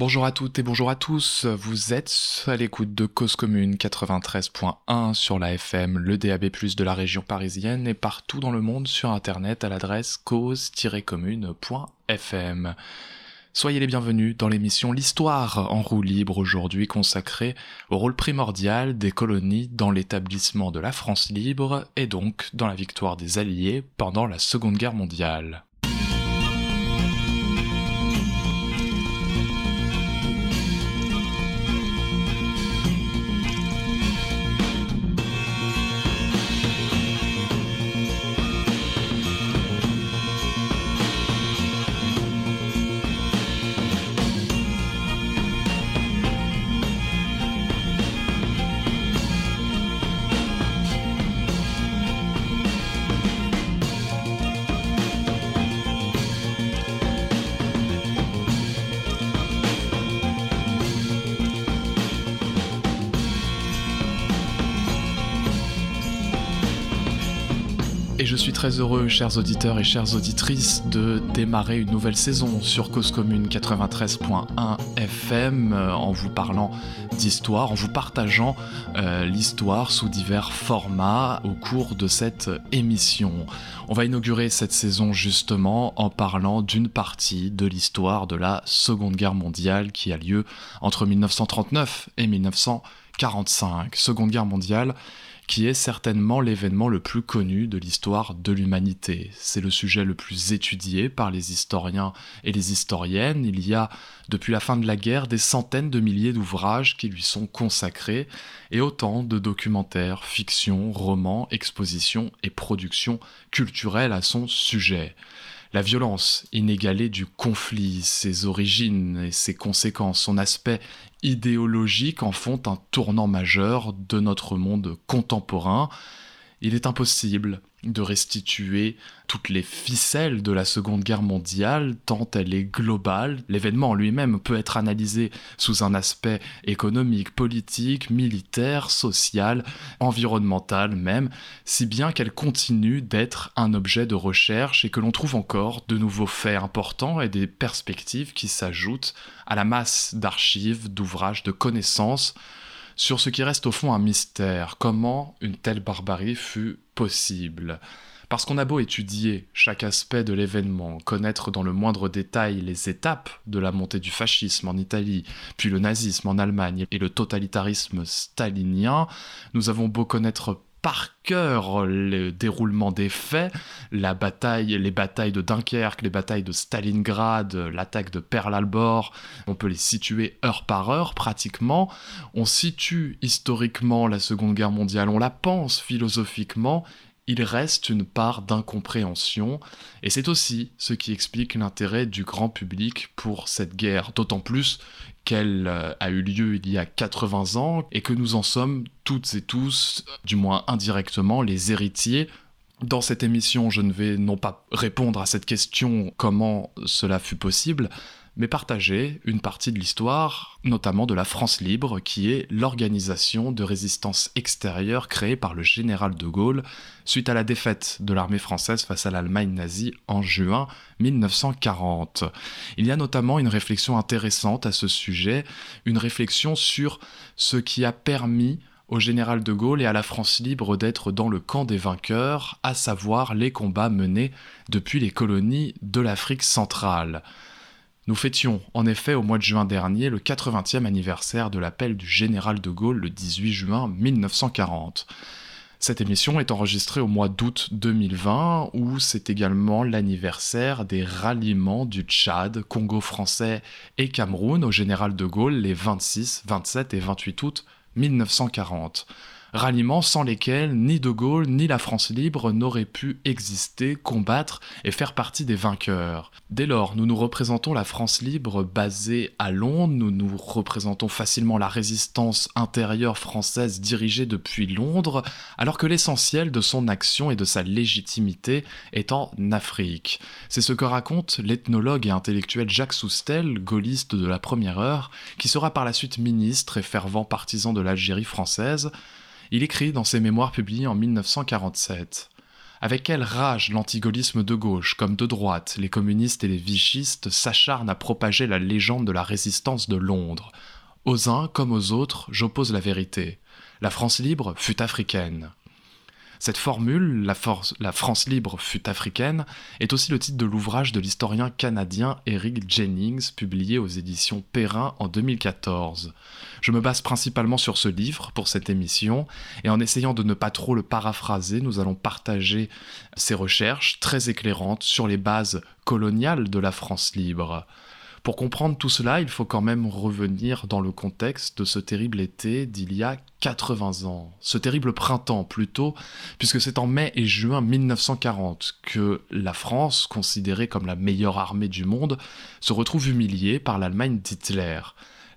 Bonjour à toutes et bonjour à tous, vous êtes à l'écoute de Cause Commune 93.1 sur la FM, le DAB+, de la région parisienne et partout dans le monde sur internet à l'adresse cause-commune.fm. Soyez les bienvenus dans l'émission L'Histoire en roue libre aujourd'hui consacrée au rôle primordial des colonies dans l'établissement de la France libre et donc dans la victoire des Alliés pendant la Seconde Guerre mondiale. Très heureux, chers auditeurs et chères auditrices, de démarrer une nouvelle saison sur Cause Commune 93.1 FM euh, en vous parlant d'histoire, en vous partageant euh, l'histoire sous divers formats au cours de cette émission. On va inaugurer cette saison justement en parlant d'une partie de l'histoire de la Seconde Guerre mondiale qui a lieu entre 1939 et 1945. Seconde Guerre mondiale qui est certainement l'événement le plus connu de l'histoire de l'humanité. C'est le sujet le plus étudié par les historiens et les historiennes. Il y a, depuis la fin de la guerre, des centaines de milliers d'ouvrages qui lui sont consacrés, et autant de documentaires, fictions, romans, expositions et productions culturelles à son sujet. La violence inégalée du conflit, ses origines et ses conséquences, son aspect idéologiques en font un tournant majeur de notre monde contemporain. Il est impossible de restituer toutes les ficelles de la Seconde Guerre mondiale, tant elle est globale. L'événement lui-même peut être analysé sous un aspect économique, politique, militaire, social, environnemental même, si bien qu'elle continue d'être un objet de recherche et que l'on trouve encore de nouveaux faits importants et des perspectives qui s'ajoutent à la masse d'archives, d'ouvrages, de connaissances sur ce qui reste au fond un mystère, comment une telle barbarie fut possible? Parce qu'on a beau étudier chaque aspect de l'événement, connaître dans le moindre détail les étapes de la montée du fascisme en Italie, puis le nazisme en Allemagne et le totalitarisme stalinien, nous avons beau connaître par cœur le déroulement des faits, la bataille, les batailles de Dunkerque, les batailles de Stalingrad, l'attaque de Pearl Harbor, on peut les situer heure par heure pratiquement. On situe historiquement la Seconde Guerre mondiale, on la pense philosophiquement, il reste une part d'incompréhension, et c'est aussi ce qui explique l'intérêt du grand public pour cette guerre, d'autant plus euh, a eu lieu il y a 80 ans et que nous en sommes toutes et tous, du moins indirectement, les héritiers. Dans cette émission, je ne vais non pas répondre à cette question comment cela fut possible, mais partager une partie de l'histoire, notamment de la France libre, qui est l'organisation de résistance extérieure créée par le général de Gaulle suite à la défaite de l'armée française face à l'Allemagne nazie en juin 1940. Il y a notamment une réflexion intéressante à ce sujet, une réflexion sur ce qui a permis au général de Gaulle et à la France libre d'être dans le camp des vainqueurs, à savoir les combats menés depuis les colonies de l'Afrique centrale. Nous fêtions en effet au mois de juin dernier le 80e anniversaire de l'appel du général de Gaulle le 18 juin 1940. Cette émission est enregistrée au mois d'août 2020 où c'est également l'anniversaire des ralliements du Tchad, Congo français et Cameroun au général de Gaulle les 26, 27 et 28 août 1940 ralliements sans lesquels ni De Gaulle ni la France libre n'auraient pu exister, combattre et faire partie des vainqueurs. Dès lors, nous nous représentons la France libre basée à Londres, nous nous représentons facilement la résistance intérieure française dirigée depuis Londres, alors que l'essentiel de son action et de sa légitimité est en Afrique. C'est ce que raconte l'ethnologue et intellectuel Jacques Soustel, gaulliste de la première heure, qui sera par la suite ministre et fervent partisan de l'Algérie française, il écrit dans ses mémoires publiés en 1947 Avec quelle rage l'antigaullisme de gauche comme de droite, les communistes et les vichistes s'acharnent à propager la légende de la résistance de Londres. Aux uns comme aux autres, j'oppose la vérité. La France libre fut africaine. Cette formule, la, France libre fut africaine, est aussi le titre de l'ouvrage de l'historien canadien Eric Jennings, publié aux éditions Perrin en 2014. Je me base principalement sur ce livre pour cette émission, et en essayant de ne pas trop le paraphraser, nous allons partager ces recherches très éclairantes sur les bases coloniales de la France libre. Pour comprendre tout cela, il faut quand même revenir dans le contexte de ce terrible été d'il y a 80 ans. Ce terrible printemps plutôt, puisque c'est en mai et juin 1940 que la France, considérée comme la meilleure armée du monde, se retrouve humiliée par l'Allemagne d'Hitler.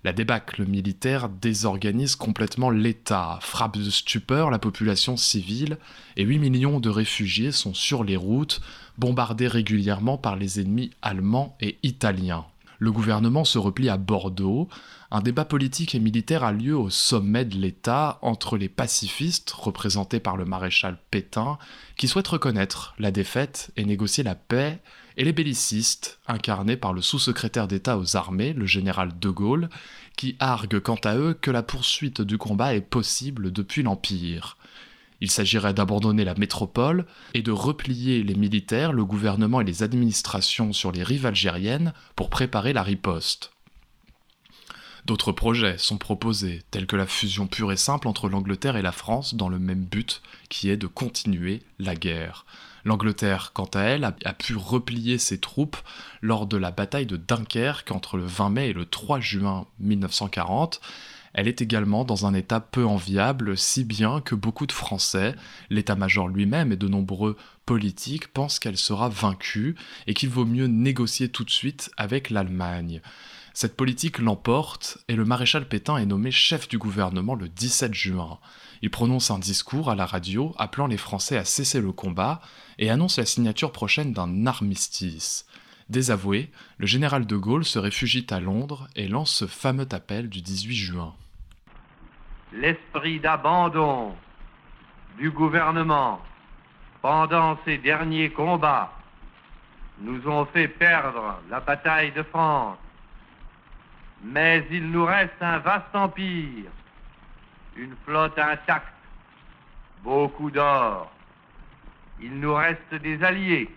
La débâcle militaire désorganise complètement l'État, frappe de stupeur la population civile, et 8 millions de réfugiés sont sur les routes, bombardés régulièrement par les ennemis allemands et italiens le gouvernement se replie à Bordeaux. Un débat politique et militaire a lieu au sommet de l'État entre les pacifistes, représentés par le maréchal Pétain, qui souhaitent reconnaître la défaite et négocier la paix, et les bellicistes, incarnés par le sous-secrétaire d'État aux armées, le général de Gaulle, qui arguent quant à eux que la poursuite du combat est possible depuis l'Empire. Il s'agirait d'abandonner la métropole et de replier les militaires, le gouvernement et les administrations sur les rives algériennes pour préparer la riposte. D'autres projets sont proposés, tels que la fusion pure et simple entre l'Angleterre et la France dans le même but, qui est de continuer la guerre. L'Angleterre, quant à elle, a, pu replier ses troupes lors de la bataille de Dunkerque entre le 20 mai et le 3 juin 1940, elle est également dans un état peu enviable, si bien que beaucoup de Français, l'état-major lui-même et de nombreux politiques pensent qu'elle sera vaincue et qu'il vaut mieux négocier tout de suite avec l'Allemagne. Cette politique l'emporte et le maréchal Pétain est nommé chef du gouvernement le 17 juin. Il prononce un discours à la radio appelant les Français à cesser le combat et annonce la signature prochaine d'un armistice. Désavoué, le général de Gaulle se réfugie à Londres et lance ce fameux appel du 18 juin l'esprit d'abandon du gouvernement pendant ces derniers combats nous ont fait perdre la bataille de France. Mais il nous reste un vaste empire, une flotte intacte, beaucoup d'or. Il nous reste des alliés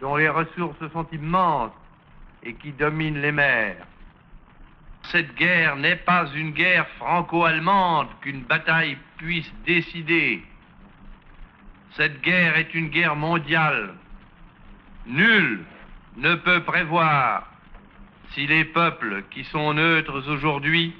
dont les ressources sont immenses et qui dominent les mers. Cette guerre n'est pas une guerre franco-allemande qu'une bataille puisse décider. Cette guerre est une guerre mondiale. Nul ne peut prévoir si les peuples qui sont neutres aujourd'hui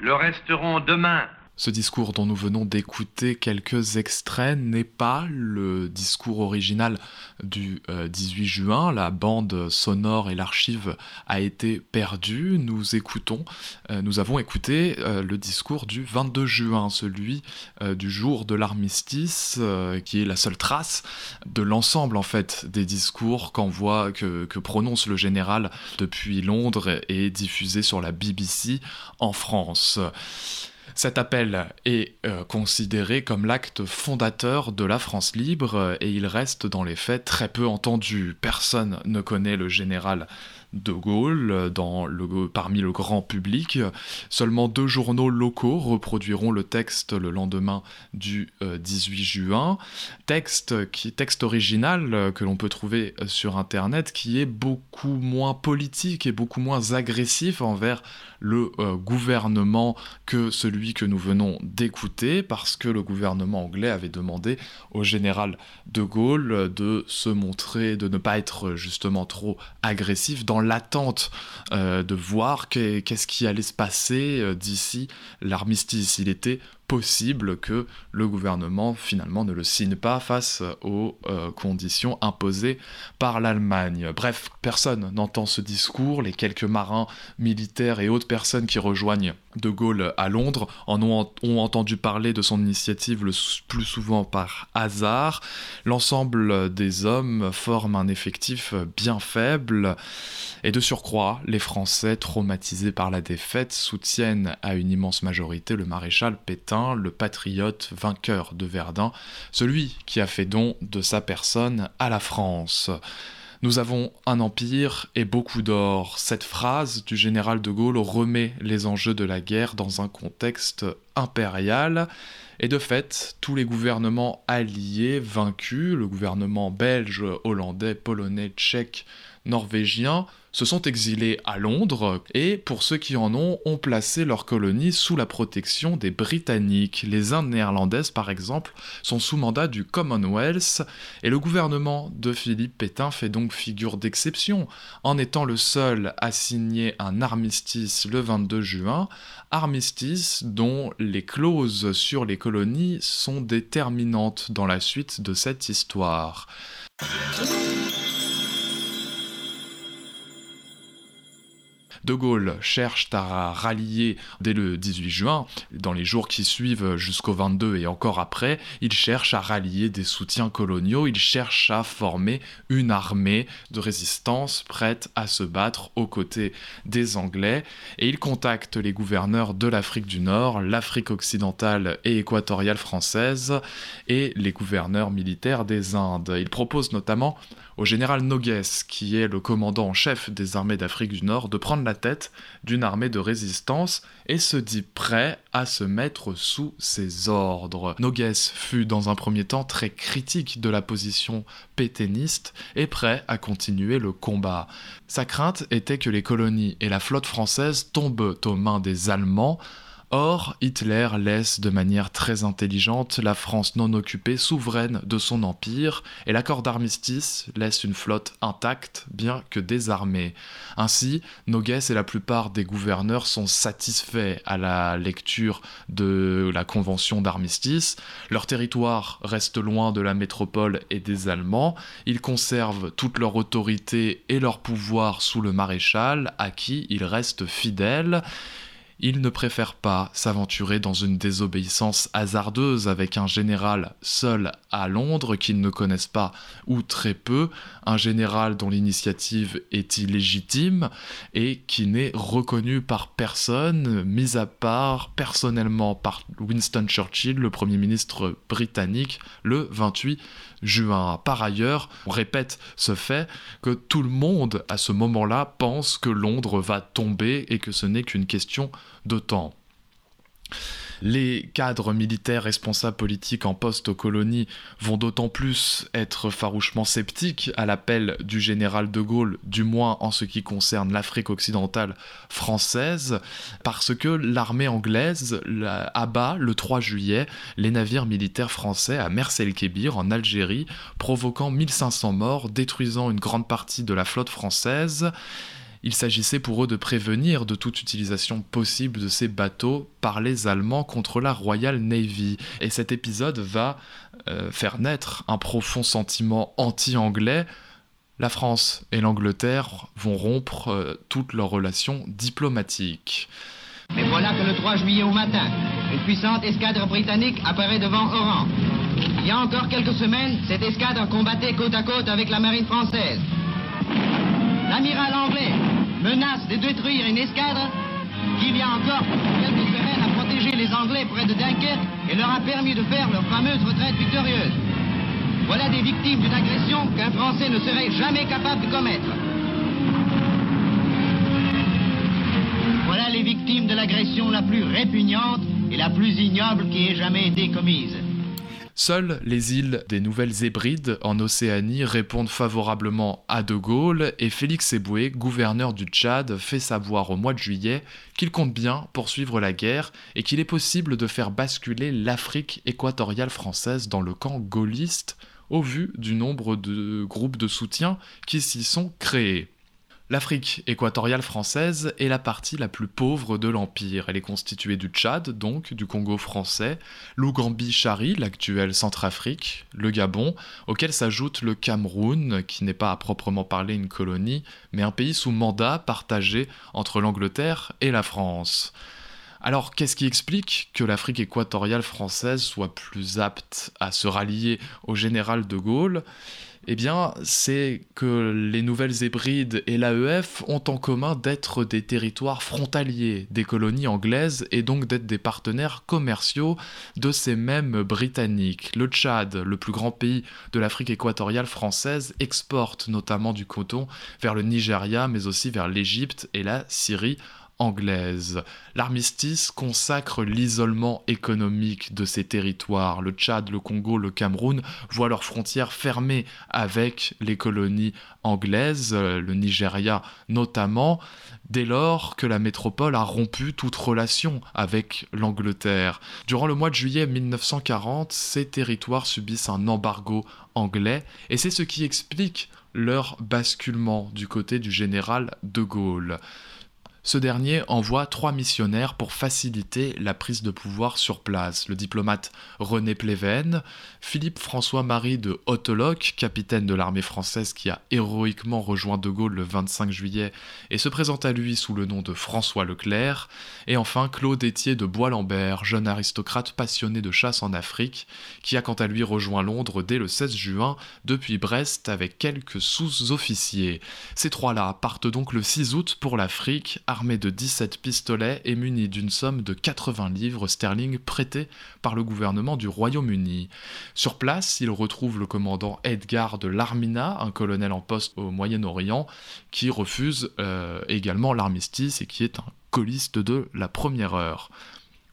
le resteront demain. Ce discours dont nous venons d'écouter quelques extraits n'est pas le discours original du 18 euh, juin. La bande sonore et l'archive a été perdue. Nous écoutons, euh, nous avons écouté euh, le discours du 22 juin, celui du jour de l'armistice, qui est la seule trace de l'ensemble en fait des discours qu'envoie, que, que prononce le général depuis Londres et diffusé sur la BBC en France. Cet appel est euh, considéré comme l'acte fondateur de la France libre et il reste dans les faits très peu entendu. Personne ne connaît le général de Gaulle le, parmi le grand public. Seulement deux journaux locaux reproduiront le texte le lendemain du 18 euh, juin. Texte, original euh, que l'on peut trouver euh, sur Internet qui est beaucoup moins politique et beaucoup moins agressif envers le gouvernement que celui que nous venons d'écouter parce que le gouvernement anglais avait demandé au général de Gaulle de se montrer, de ne pas être justement trop agressif dans l'attente euh, de voir qu'est-ce qui allait se passer euh, d'ici l'armistice. Il était possible que le gouvernement finalement ne le signe pas face aux euh, conditions imposées par l'Allemagne. Bref, personne n'entend ce discours, les quelques marins militaires et autres personnes qui rejoignent De Gaulle à Londres en ont, ont entendu parler de son initiative le plus souvent par hasard. L'ensemble des hommes forment un effectif bien faible et de surcroît, les Français traumatisés par la défaite soutiennent à une immense majorité le maréchal Pétain Le patriote vainqueur de Verdun, celui qui a fait don de sa personne à la France. Nous avons un empire et beaucoup d'or. Cette phrase du général de Gaulle remet les enjeux de la guerre dans un contexte impérial. Et de fait, tous les gouvernements alliés vaincus, le gouvernement belge, hollandais, polonais, tchèque, norvégien, se sont exilés à Londres et, pour ceux qui en ont, ont placé leur colonie sous la protection des Britanniques. Les Indes néerlandaises, par exemple, sont sous mandat du Commonwealth et le gouvernement de Philippe Pétain fait donc figure d'exception en étant le seul à signer un armistice le 22 juin, armistice dont les clauses sur les colonies sont déterminantes dans la suite de cette histoire. De Gaulle cherche à rallier dès le 18 juin, dans les jours qui suivent jusqu'au 22 et encore après, il cherche à rallier des soutiens coloniaux, il cherche à former une armée de résistance prête à se battre aux côtés des Anglais et il contacte les gouverneurs de l'Afrique du Nord, l'Afrique occidentale et équatoriale française et les gouverneurs militaires des Indes. Il propose notamment au général Nogues, qui est le commandant en chef des armées d'Afrique du Nord, de prendre la tête d'une armée de résistance et se dit prêt à se mettre sous ses ordres. Nogues fut dans un premier temps très critique de la position pétainiste et prêt à continuer le combat. Sa crainte était que les colonies et la flotte française tombent aux mains des Allemands Or, Hitler laisse de manière très intelligente la France non occupée souveraine de son empire, et l'accord d'armistice laisse une flotte intacte, bien que désarmée. Ainsi, Nogues et la plupart des gouverneurs sont satisfaits à la lecture de la convention d'armistice. Leur territoire reste loin de la métropole et des Allemands. Ils conservent toute leur autorité et leur pouvoir sous le maréchal, à qui ils restent fidèles. Il ne préfère pas s'aventurer dans une désobéissance hasardeuse avec un général seul à Londres qu'ils ne connaissent pas ou très peu, un général dont l'initiative est illégitime et qui n'est reconnu par personne, mis à part personnellement par Winston Churchill, le Premier ministre britannique, le 28 juin. Par ailleurs, on répète ce fait que tout le monde à ce moment-là pense que Londres va tomber et que ce n'est qu'une question de temps. Les cadres militaires responsables politiques en poste aux colonies vont d'autant plus être farouchement sceptiques à l'appel du général de Gaulle, du moins en ce qui concerne l'Afrique occidentale française, parce que l'armée anglaise abat le 3 juillet les navires militaires français à Mers el-Kébir en Algérie, provoquant 1500 morts, détruisant une grande partie de la flotte française. Il s'agissait pour eux de prévenir de toute utilisation possible de ces bateaux par les Allemands contre la Royal Navy. Et cet épisode va euh, faire naître un profond sentiment anti-anglais. La France et l'Angleterre vont rompre euh, toutes leurs relations diplomatiques. Mais voilà que le 3 juillet au matin, une puissante escadre britannique apparaît devant Oran. Il y a encore quelques semaines, cette escadre combattait côte à côte avec la marine française. L'amiral anglais menace de détruire une escadre qui, il y a encore quelques semaines, a protégé les Anglais près de Dunkerque et leur a permis de faire leur fameuse retraite victorieuse. Voilà des victimes d'une agression qu'un Français ne serait jamais capable de commettre. Voilà les victimes de l'agression la plus répugnante et la plus ignoble qui ait jamais été commise. Seules les îles des Nouvelles Hébrides en Océanie répondent favorablement à De Gaulle et Félix Eboué, gouverneur du Tchad, fait savoir au mois de juillet qu'il compte bien poursuivre la guerre et qu'il est possible de faire basculer l'Afrique équatoriale française dans le camp gaulliste au vu du nombre de groupes de soutien qui s'y sont créés. L'Afrique équatoriale française est la partie la plus pauvre de l'Empire. Elle est constituée du Tchad, donc du Congo français, l'Ougambie-Chari, l'actuelle Centrafrique, le Gabon, auquel s'ajoute le Cameroun, qui n'est pas à proprement parler une colonie, mais un pays sous mandat partagé entre l'Angleterre et la France. Alors, qu'est-ce qui explique que l'Afrique équatoriale française soit plus apte à se rallier au général de Gaulle? Eh bien, c'est que les Nouvelles Hébrides et l'AEF ont en commun d'être des territoires frontaliers des colonies anglaises et donc d'être des partenaires commerciaux de ces mêmes Britanniques. Le Tchad, le plus grand pays de l'Afrique équatoriale française, exporte notamment du coton vers le Nigeria, mais aussi vers l'Égypte et la Syrie anglaise. L'armistice consacre l'isolement économique de ces territoires. Le Tchad, le Congo, le Cameroun voient leurs frontières fermées avec les colonies anglaises, le Nigeria notamment, dès lors que la métropole a rompu toute relation avec l'Angleterre. Durant le mois de juillet 1940, ces territoires subissent un embargo anglais et c'est ce qui explique leur basculement du côté du général de Gaulle. Ce dernier envoie trois missionnaires pour faciliter la prise de pouvoir sur place. Le diplomate René Pleven, Philippe François-Marie de Hottelock, capitaine de l'armée française qui a héroïquement rejoint De Gaulle le 25 juillet et se présente à lui sous le nom de François Leclerc, et enfin Claude Étier de Bois-Lambert, jeune aristocrate passionné de chasse en Afrique, qui a quant à lui rejoint Londres dès le 16 juin depuis Brest avec quelques sous-officiers. Ces trois-là partent donc le 6 août pour l'Afrique, armé de 17 pistolets et muni d'une somme de 80 livres sterling prêtés par le gouvernement du Royaume-Uni. Sur place, il retrouve le commandant Edgar de Larmina, un colonel en poste au Moyen-Orient, qui refuse euh, également l'armistice et qui est un coliste de la première heure.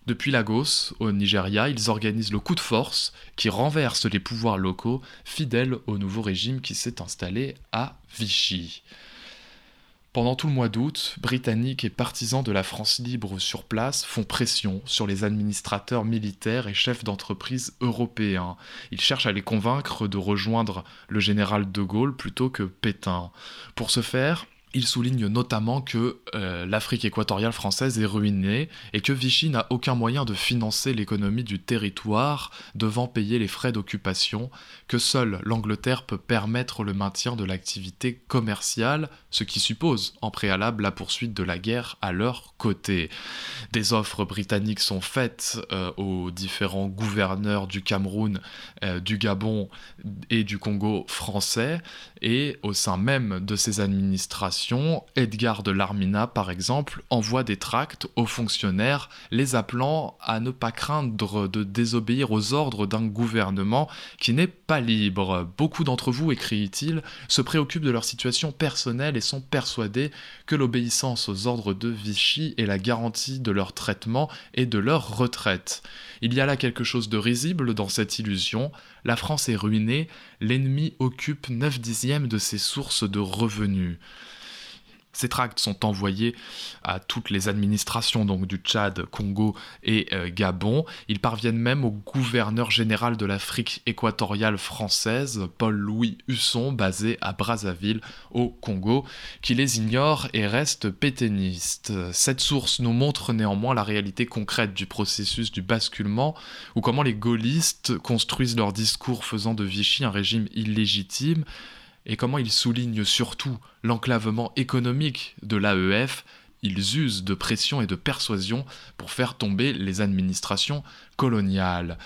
Depuis Lagos, au Nigeria, ils organisent le coup de force qui renverse les pouvoirs locaux fidèles au nouveau régime qui s'est installé à Vichy. Pendant tout le mois d'août, Britanniques et partisans de la France libre sur place font pression sur les administrateurs militaires et chefs d'entreprise européens. Ils cherchent à les convaincre de rejoindre le général de Gaulle plutôt que Pétain. Pour ce faire, il souligne notamment que euh, l'Afrique équatoriale française est ruinée et que Vichy n'a aucun moyen de financer l'économie du territoire, devant payer les frais d'occupation, que seule l'Angleterre peut permettre le maintien de l'activité commerciale, ce qui suppose en préalable la poursuite de la guerre à leur côté. Des offres britanniques sont faites euh, aux différents gouverneurs du Cameroun, euh, du Gabon et du Congo français, et au sein même de ces administrations, Edgar de Larmina, par exemple, envoie des tracts aux fonctionnaires les appelant à ne pas craindre de désobéir aux ordres d'un gouvernement qui n'est pas libre. Beaucoup d'entre vous, écrit-il, se préoccupent de leur situation personnelle et sont persuadés que l'obéissance aux ordres de Vichy est la garantie de leur traitement et de leur retraite. Il y a là quelque chose de risible dans cette illusion. La France est ruinée, l'ennemi occupe 9 dixièmes de ses sources de revenus. Ces tracts sont envoyés à toutes les administrations donc du Tchad, Congo et euh, Gabon. Ils parviennent même au gouverneur général de l'Afrique équatoriale française, Paul-Louis Husson, basé à Brazzaville au Congo, qui les ignore et reste pétainiste. Cette source nous montre néanmoins la réalité concrète du processus du basculement, ou comment les gaullistes construisent leur discours faisant de Vichy un régime illégitime, et comment ils soulignent surtout l'enclavement économique de l'AEF, ils usent de pression et de persuasion pour faire tomber les administrations coloniales.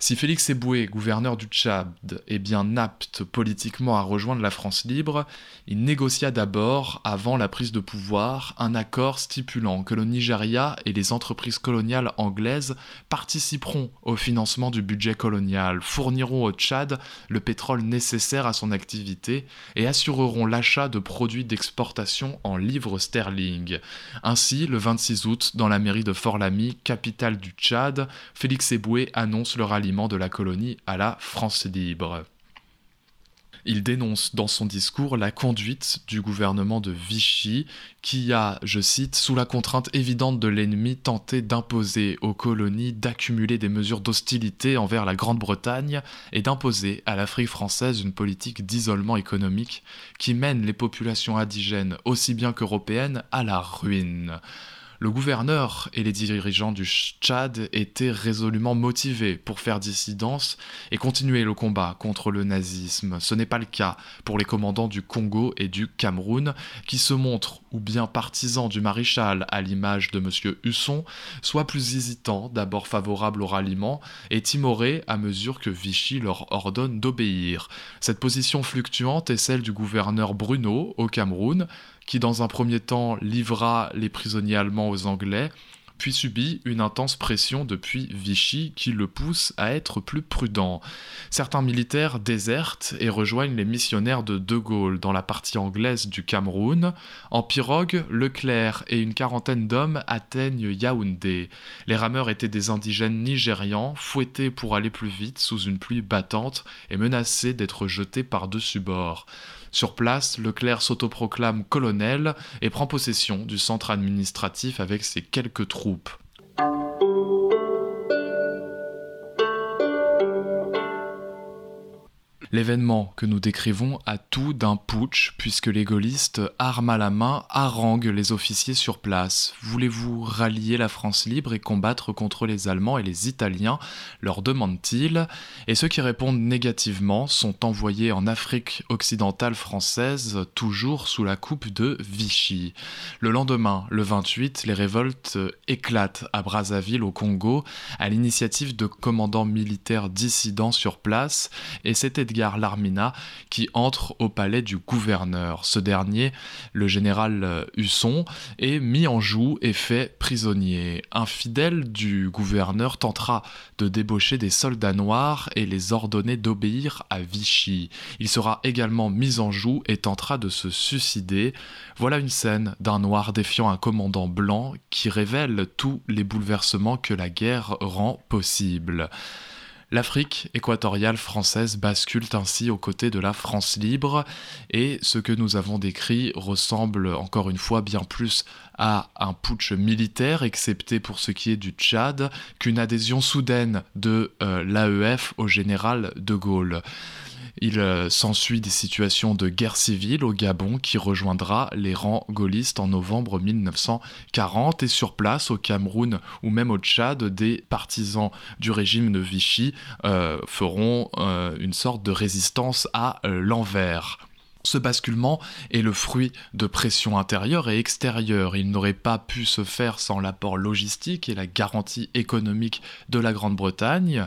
Si Félix Eboué, gouverneur du Tchad, est bien apte politiquement à rejoindre la France libre, il négocia d'abord, avant la prise de pouvoir, un accord stipulant que le Nigeria et les entreprises coloniales anglaises participeront au financement du budget colonial, fourniront au Tchad le pétrole nécessaire à son activité et assureront l'achat de produits d'exportation en livres sterling. Ainsi, le 26 août, dans la mairie de Fort-Lamy, capitale du Tchad, Félix Eboué annonce le ralliement de la colonie à la France libre. Il dénonce dans son discours la conduite du gouvernement de Vichy qui a, je cite, sous la contrainte évidente de l'ennemi, tenté d'imposer aux colonies d'accumuler des mesures d'hostilité envers la Grande-Bretagne et d'imposer à l'Afrique française une politique d'isolement économique qui mène les populations indigènes aussi bien qu'européennes à la ruine. Le gouverneur et les dirigeants du Tchad étaient résolument motivés pour faire dissidence et continuer le combat contre le nazisme. Ce n'est pas le cas pour les commandants du Congo et du Cameroun, qui se montrent ou bien partisans du maréchal à l'image de M. Husson, soit plus hésitants, d'abord favorables au ralliement, et timorés à mesure que Vichy leur ordonne d'obéir. Cette position fluctuante est celle du gouverneur Bruno au Cameroun, qui dans un premier temps livra les prisonniers allemands aux Anglais, puis subit une intense pression depuis Vichy qui le pousse à être plus prudent. Certains militaires désertent et rejoignent les missionnaires de De Gaulle dans la partie anglaise du Cameroun. En pirogue, Leclerc et une quarantaine d'hommes atteignent Yaoundé. Les rameurs étaient des indigènes nigérians, fouettés pour aller plus vite sous une pluie battante et menacés d'être jetés par-dessus bord. Sur place, Leclerc s'autoproclame colonel et prend possession du centre administratif avec ses quelques troupes. L'événement que nous décrivons a tout d'un putsch, puisque les gaullistes, armes à la main, haranguent les officiers sur place. Voulez-vous rallier la France libre et combattre contre les Allemands et les Italiens leur demandent-ils. Et ceux qui répondent négativement sont envoyés en Afrique occidentale française, toujours sous la coupe de Vichy. Le lendemain, le 28, les révoltes éclatent à Brazzaville, au Congo, à l'initiative de commandants militaires dissidents sur place, et c'est Larmina qui entre au palais du gouverneur. Ce dernier, le général Husson, est mis en joue et fait prisonnier. Un fidèle du gouverneur tentera de débaucher des soldats noirs et les ordonner d'obéir à Vichy. Il sera également mis en joue et tentera de se suicider. Voilà une scène d'un noir défiant un commandant blanc qui révèle tous les bouleversements que la guerre rend possible. L'Afrique équatoriale française bascule ainsi aux côtés de la France libre et ce que nous avons décrit ressemble encore une fois bien plus à un putsch militaire, excepté pour ce qui est du Tchad, qu'une adhésion soudaine de euh, l'AEF au général de Gaulle. Il euh, s'ensuit des situations de guerre civile au Gabon qui rejoindra les rangs gaullistes en novembre 1940 et sur place au Cameroun ou même au Tchad, des partisans du régime de Vichy euh, feront euh, une sorte de résistance à l'envers. Ce basculement est le fruit de pressions intérieures et extérieures. Il n'aurait pas pu se faire sans l'apport logistique et la garantie économique de la Grande-Bretagne.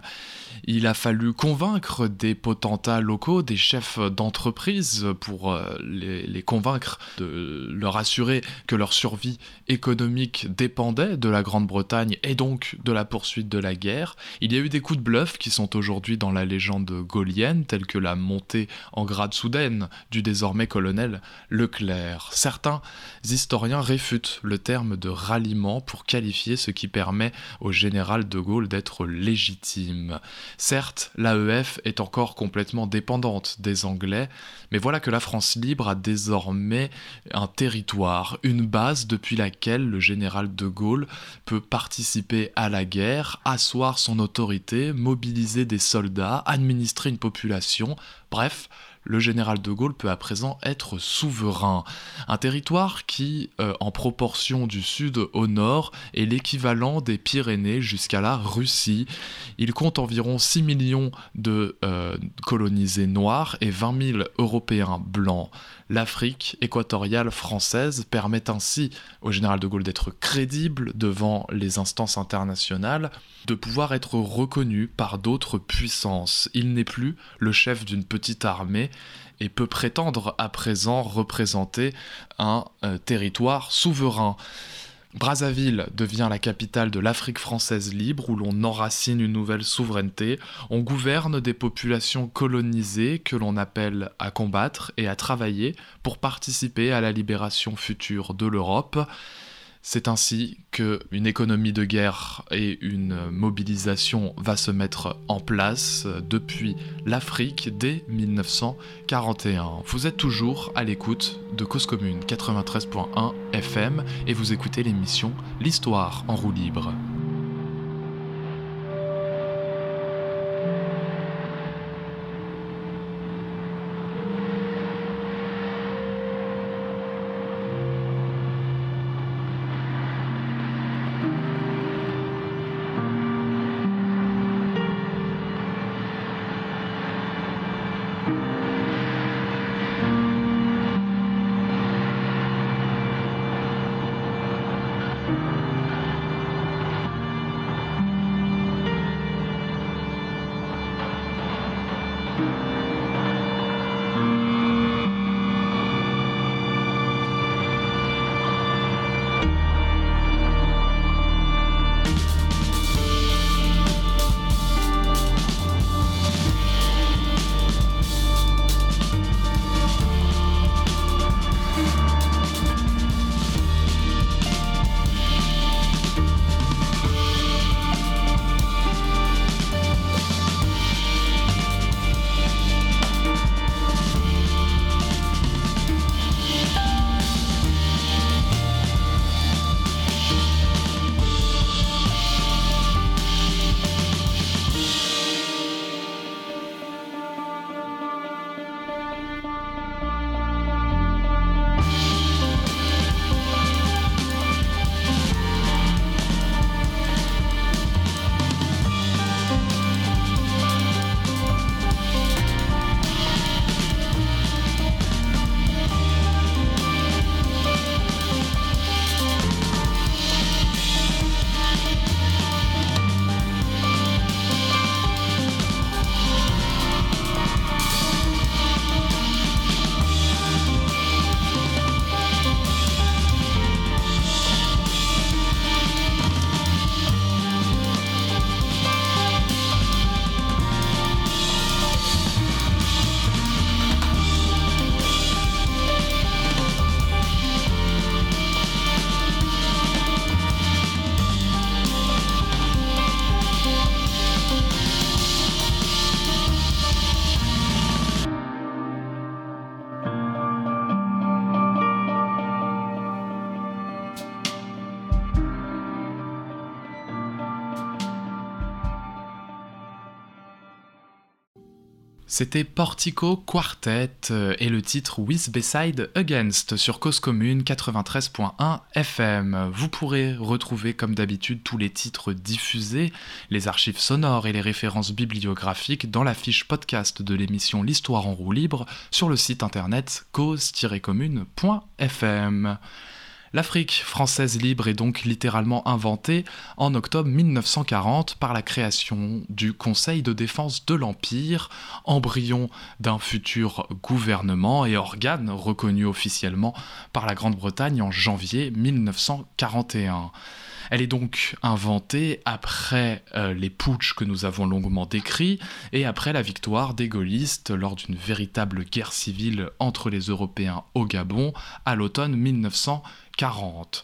Il a fallu convaincre des potentats locaux, des chefs d'entreprise pour euh, les, convaincre de leur assurer que leur survie économique dépendait de la Grande-Bretagne et donc de la poursuite de la guerre. Il y a eu des coups de bluff qui sont aujourd'hui dans la légende gaulienne, tels que la montée en grade soudaine du désormais colonel Leclerc. Certains historiens réfutent le terme de ralliement pour qualifier ce qui permet au général de Gaulle d'être légitime. Certes, l'AEF est encore complètement dépendante des Anglais, mais voilà que la France libre a désormais un territoire, une base depuis laquelle le général de Gaulle peut participer à la guerre, asseoir son autorité, mobiliser des soldats, administrer une population, bref, le général de Gaulle peut à présent être souverain. Un territoire qui, euh, en proportion du sud au nord, est l'équivalent des Pyrénées jusqu'à la Russie. Il compte environ 6 millions de euh, colonisés noirs et 20 000 Européens blancs. L'Afrique équatoriale française permet ainsi au général de Gaulle d'être crédible devant les instances internationales, de pouvoir être reconnu par d'autres puissances. Il n'est plus le chef d'une petite armée et peut prétendre à présent représenter un euh, territoire souverain. Brazzaville devient la capitale de l'Afrique française libre où l'on enracine une nouvelle souveraineté, on gouverne des populations colonisées que l'on appelle à combattre et à travailler pour participer à la libération future de l'Europe. C'est ainsi qu'une économie de guerre et une mobilisation va se mettre en place depuis l'Afrique dès 1941. Vous êtes toujours à l'écoute de Cause Commune 93.1 FM et vous écoutez l'émission L'Histoire en roue libre. C'était Portico Quartet euh, et le titre With Beside Against sur Cause Commune 93.1 FM. Vous pourrez retrouver comme d'habitude tous les titres diffusés, les archives sonores et les références bibliographiques dans la fiche podcast de l'émission L'Histoire en roue libre sur le site internet cause-commune.fm. L'Afrique française libre est donc littéralement inventée en octobre 1940 par la création du Conseil de défense de l'Empire, embryon d'un futur gouvernement et organe reconnu officiellement par la Grande-Bretagne en janvier 1941. Elle est donc inventée après euh, les putschs que nous avons longuement décrits et après la victoire des gaullistes lors d'une véritable guerre civile entre les Européens au Gabon à l'automne 1940.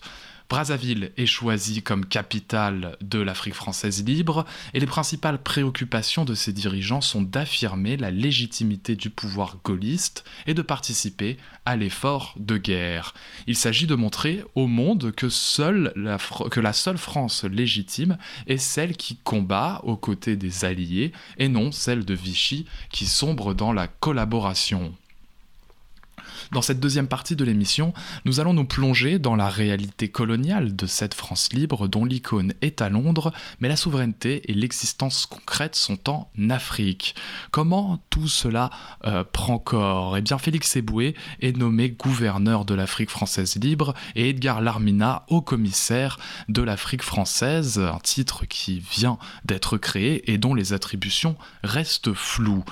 Brazzaville est choisie comme capitale de l'Afrique française libre et les principales préoccupations de ses dirigeants sont d'affirmer la légitimité du pouvoir gaulliste et de participer à l'effort de guerre. Il s'agit de montrer au monde que, que la seule France légitime est celle qui combat aux côtés des Alliés et non celle de Vichy qui sombre dans la collaboration. Dans cette deuxième partie de l'émission, nous allons nous plonger dans la réalité coloniale de cette France libre dont l'icône est à Londres, mais la souveraineté et l'existence concrète sont en Afrique. Comment tout cela euh, prend corps? Eh bien, Félix Eboué est nommé gouverneur de l'Afrique française libre et Edgar Larmina haut commissaire de l'Afrique française, un titre qui vient d'être créé et dont les attributions restent floues.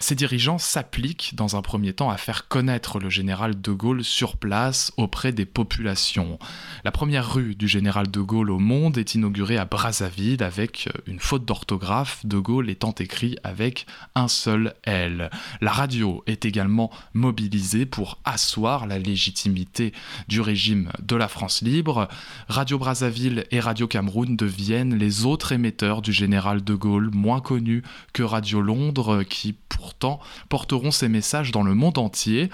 Ces dirigeants s'appliquent dans un premier temps à faire connaître le général de Gaulle sur place auprès des populations. La première rue du général de Gaulle au monde est inaugurée à Brazzaville avec une faute d'orthographe, de Gaulle étant écrit avec un seul L. La radio est également mobilisée pour asseoir la légitimité du régime de la France libre. Radio Brazzaville et Radio Cameroun deviennent les autres émetteurs du général de Gaulle, moins connus que Radio Londres, qui porteront ces messages dans le monde entier.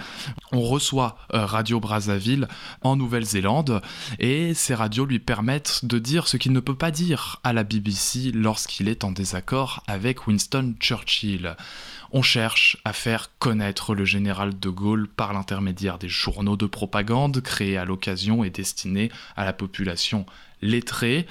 On reçoit euh, Radio Brazzaville en Nouvelle-Zélande et ces radios lui permettent de dire ce qu'il ne peut pas dire à la BBC lorsqu'il est en désaccord avec Winston Churchill. On cherche à faire connaître le général de Gaulle par l'intermédiaire des journaux de propagande créés à l'occasion et destinés à la population lettrée,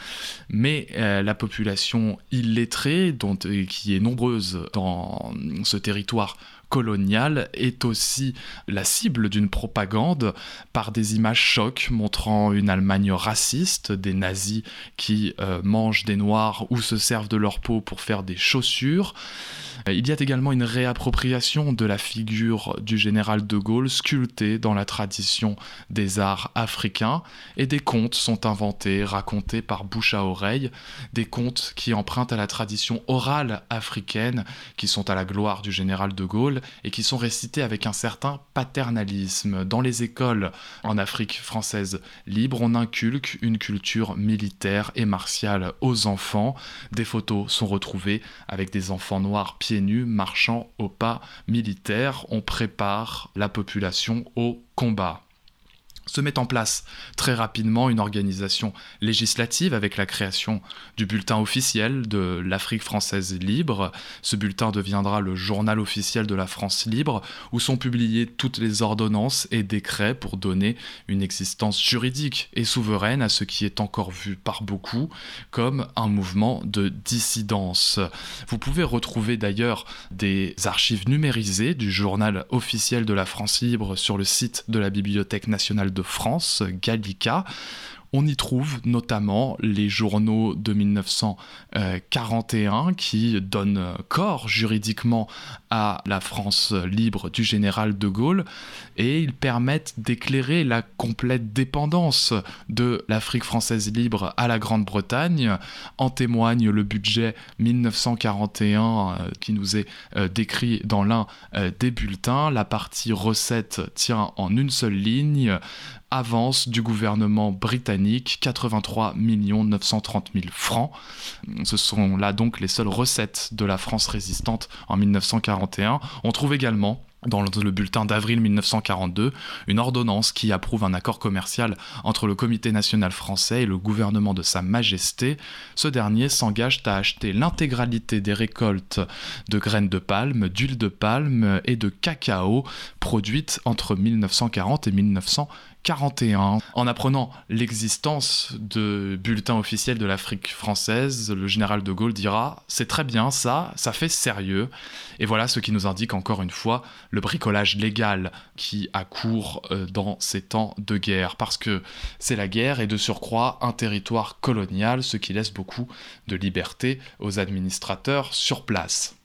mais euh, la population illettrée, dont, euh, qui est nombreuse dans ce territoire colonial est aussi la cible d'une propagande par des images chocs montrant une Allemagne raciste, des nazis qui euh, mangent des noirs ou se servent de leur peau pour faire des chaussures. Euh, il y a également une réappropriation de la figure du général de Gaulle sculptée dans la tradition des arts africains et des contes sont inventés, racontés par bouche à oreille, des contes qui empruntent à la tradition orale africaine, qui sont à la gloire du général de Gaulle et qui sont récités avec un certain paternalisme. Dans les écoles en Afrique française libre, on inculque une culture militaire et martiale aux enfants. Des photos sont retrouvées avec des enfants noirs nus marchant au pas militaire. On prépare la population au combat se met en place très rapidement une organisation législative avec la création du bulletin officiel de l'Afrique française libre. Ce bulletin deviendra le journal officiel de la France libre où sont publiées toutes les ordonnances et décrets pour donner une existence juridique et souveraine à ce qui est encore vu par beaucoup comme un mouvement de dissidence. Vous pouvez retrouver d'ailleurs des archives numérisées du journal officiel de la France libre sur le site de la Bibliothèque nationale de France, Gallica. On y trouve notamment les journaux de 1941 qui donnent corps juridiquement à la France libre du général de Gaulle et ils permettent d'éclairer la complète dépendance de l'Afrique française libre à la Grande-Bretagne. En témoigne le budget 1941 euh, qui nous est euh, décrit dans l'un euh, des bulletins. La partie recette tient en une seule ligne avance du gouvernement britannique 83 930 000 francs. Ce sont là donc les seules recettes de la France résistante en 1941. On trouve également dans le bulletin d'avril 1942 une ordonnance qui approuve un accord commercial entre le Comité national français et le gouvernement de Sa Majesté. Ce dernier s'engage à acheter l'intégralité des récoltes de graines de palme, d'huile de palme et de cacao produites entre 1940 et 1940. 41. En apprenant l'existence de bulletins officiels de l'Afrique française, le général de Gaulle dira C'est très bien ça, ça fait sérieux. Et voilà ce qui nous indique encore une fois le bricolage légal qui accourt euh, dans ces temps de guerre. Parce que c'est la guerre et de surcroît un territoire colonial, ce qui laisse beaucoup de liberté aux administrateurs sur place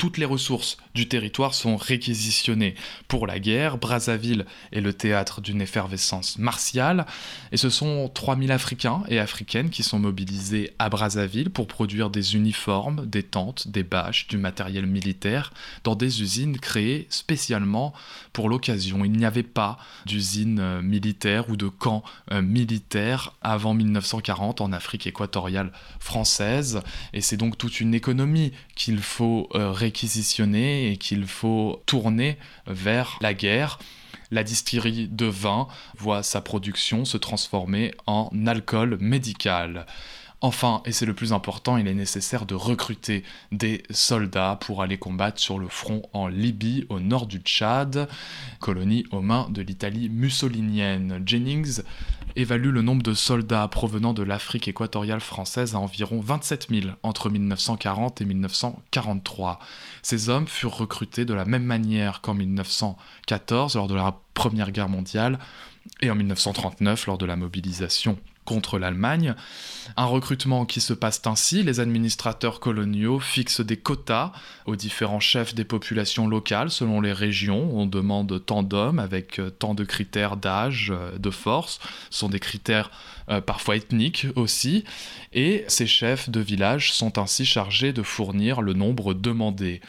toutes les ressources du territoire sont réquisitionnées pour la guerre. Brazzaville est le théâtre d'une effervescence martiale, et ce sont 3000 Africains et Africaines qui sont mobilisés à Brazzaville pour produire des uniformes, des tentes, des bâches, du matériel militaire, dans des usines créées spécialement pour l'occasion. Il n'y avait pas d'usine euh, militaire ou de camp euh, militaire avant 1940 en Afrique équatoriale française, et c'est donc toute une économie qu'il faut réquisitionner et qu'il faut tourner vers la guerre. La distillerie de vin voit sa production se transformer en alcool médical. Enfin, et c'est le plus important, il est nécessaire de recruter des soldats pour aller combattre sur le front en Libye, au nord du Tchad, colonie aux mains de l'Italie mussolinienne. Jennings évalue le nombre de soldats provenant de l'Afrique équatoriale française à environ 27 000 entre 1940 et 1943. Ces hommes furent recrutés de la même manière qu'en 1914 lors de la Première Guerre mondiale et en 1939 lors de la mobilisation contre l'Allemagne. Un recrutement qui se passe ainsi, les administrateurs coloniaux fixent des quotas aux différents chefs des populations locales selon les régions. On demande tant d'hommes avec euh, tant de critères d'âge, euh, de force. Ce sont des critères euh, parfois ethniques aussi. Et ces chefs de village sont ainsi chargés de fournir le nombre demandé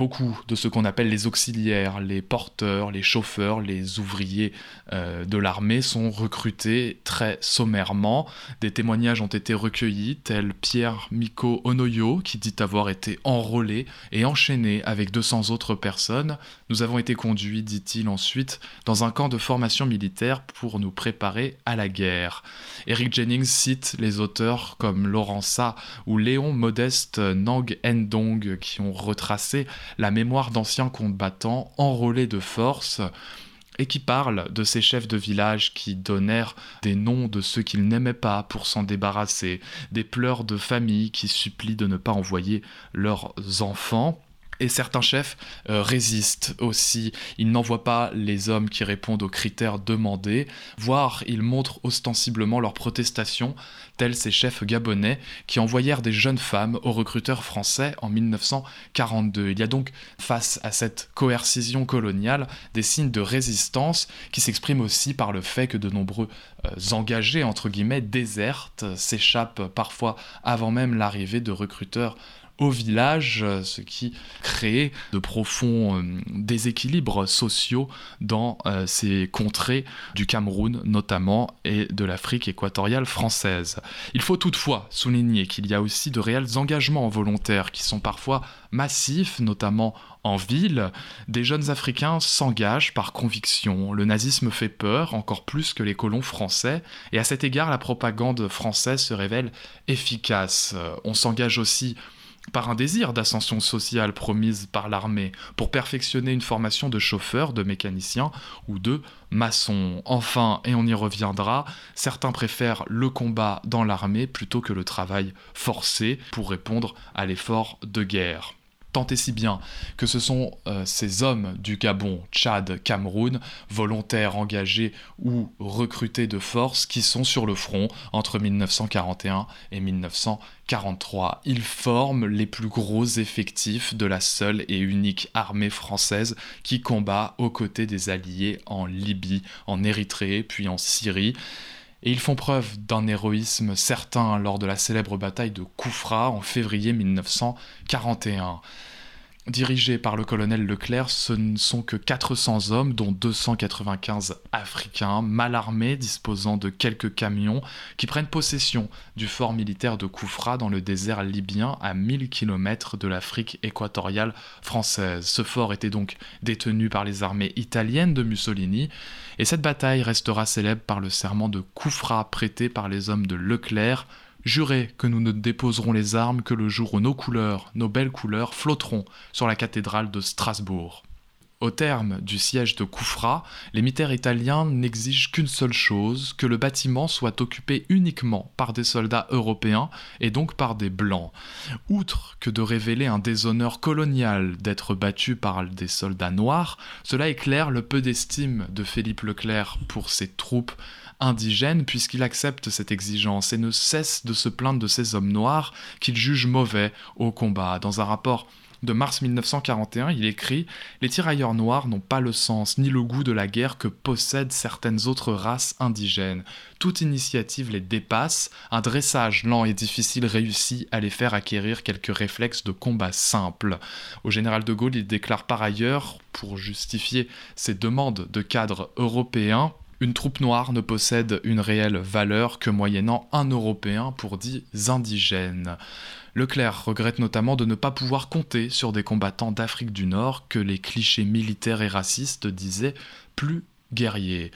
beaucoup de ce qu'on appelle les auxiliaires, les porteurs, les chauffeurs, les ouvriers euh, de l'armée sont recrutés très sommairement. Des témoignages ont été recueillis, tel Pierre Miko Onoyo, qui dit avoir été enrôlé et enchaîné avec 200 autres personnes. Nous avons été conduits, dit-il ensuite, dans un camp de formation militaire pour nous préparer à la guerre. Eric Jennings cite les auteurs comme Laurent Sa ou Léon Modeste Nang Endong qui ont retracé la mémoire d'anciens combattants enrôlés de force et qui parlent de ces chefs de village qui donnèrent des noms de ceux qu'ils n'aimaient pas pour s'en débarrasser, des pleurs de famille qui supplient de ne pas envoyer leurs enfants. Et certains chefs euh, résistent aussi. Ils n'envoient pas les hommes qui répondent aux critères demandés, voire ils montrent ostensiblement leur protestation, tels ces chefs gabonais qui envoyèrent des jeunes femmes aux recruteurs français en 1942. Il y a donc, face à cette coercition coloniale, des signes de résistance qui s'expriment aussi par le fait que de nombreux euh, engagés, entre guillemets, désertent, s'échappent parfois avant même l'arrivée de recruteurs au village, euh, ce qui crée de profonds euh, déséquilibres sociaux dans euh, ces contrées du Cameroun notamment et de l'Afrique équatoriale française. Il faut toutefois souligner qu'il y a aussi de réels engagements volontaires qui sont parfois massifs, notamment en ville. Des jeunes Africains s'engagent par conviction. Le nazisme fait peur, encore plus que les colons français, et à cet égard la propagande française se révèle efficace. On s'engage aussi par un désir d'ascension sociale promise par l'armée pour perfectionner une formation de chauffeur, de mécanicien ou de maçon. Enfin, et on y reviendra, certains préfèrent le combat dans l'armée plutôt que le travail forcé pour répondre à l'effort de guerre tant et si bien que ce sont euh, ces hommes du Gabon, Tchad, Cameroun, volontaires engagés ou recrutés de force, qui sont sur le front entre 1941 et 1943. Ils forment les plus gros effectifs de la seule et unique armée française qui combat aux côtés des Alliés en Libye, en Érythrée, puis en Syrie et ils font preuve d'un héroïsme certain lors de la célèbre bataille de Koufra en février 1941. Dirigé par le colonel Leclerc, ce ne sont que 400 hommes, dont 295 Africains, mal armés, disposant de quelques camions, qui prennent possession du fort militaire de Koufra dans le désert libyen à 1000 km de l'Afrique équatoriale française. Ce fort était donc détenu par les armées italiennes de Mussolini, et cette bataille restera célèbre par le serment de Koufra prêté par les hommes de Leclerc, Jurez que nous ne déposerons les armes que le jour où nos couleurs, nos belles couleurs, flotteront sur la cathédrale de Strasbourg. Au terme du siège de Koufra, les militaires italiens n'exigent qu'une seule chose, que le bâtiment soit occupé uniquement par des soldats européens et donc par des blancs. Outre que de révéler un déshonneur colonial d'être battu par des soldats noirs, cela éclaire le peu d'estime de Philippe Leclerc pour ses troupes indigène puisqu'il accepte cette exigence et ne cesse de se plaindre de ces hommes noirs qu'il juge mauvais au combat. Dans un rapport de mars 1941, il écrit Les tirailleurs noirs n'ont pas le sens ni le goût de la guerre que possèdent certaines autres races indigènes. Toute initiative les dépasse, un dressage lent et difficile réussit à les faire acquérir quelques réflexes de combat simples. Au général de Gaulle, il déclare par ailleurs, pour justifier ses demandes de cadres européens, une troupe noire ne possède une réelle valeur que moyennant un Européen pour dix indigènes. Leclerc regrette notamment de ne pas pouvoir compter sur des combattants d'Afrique du Nord que les clichés militaires et racistes disaient plus guerriers.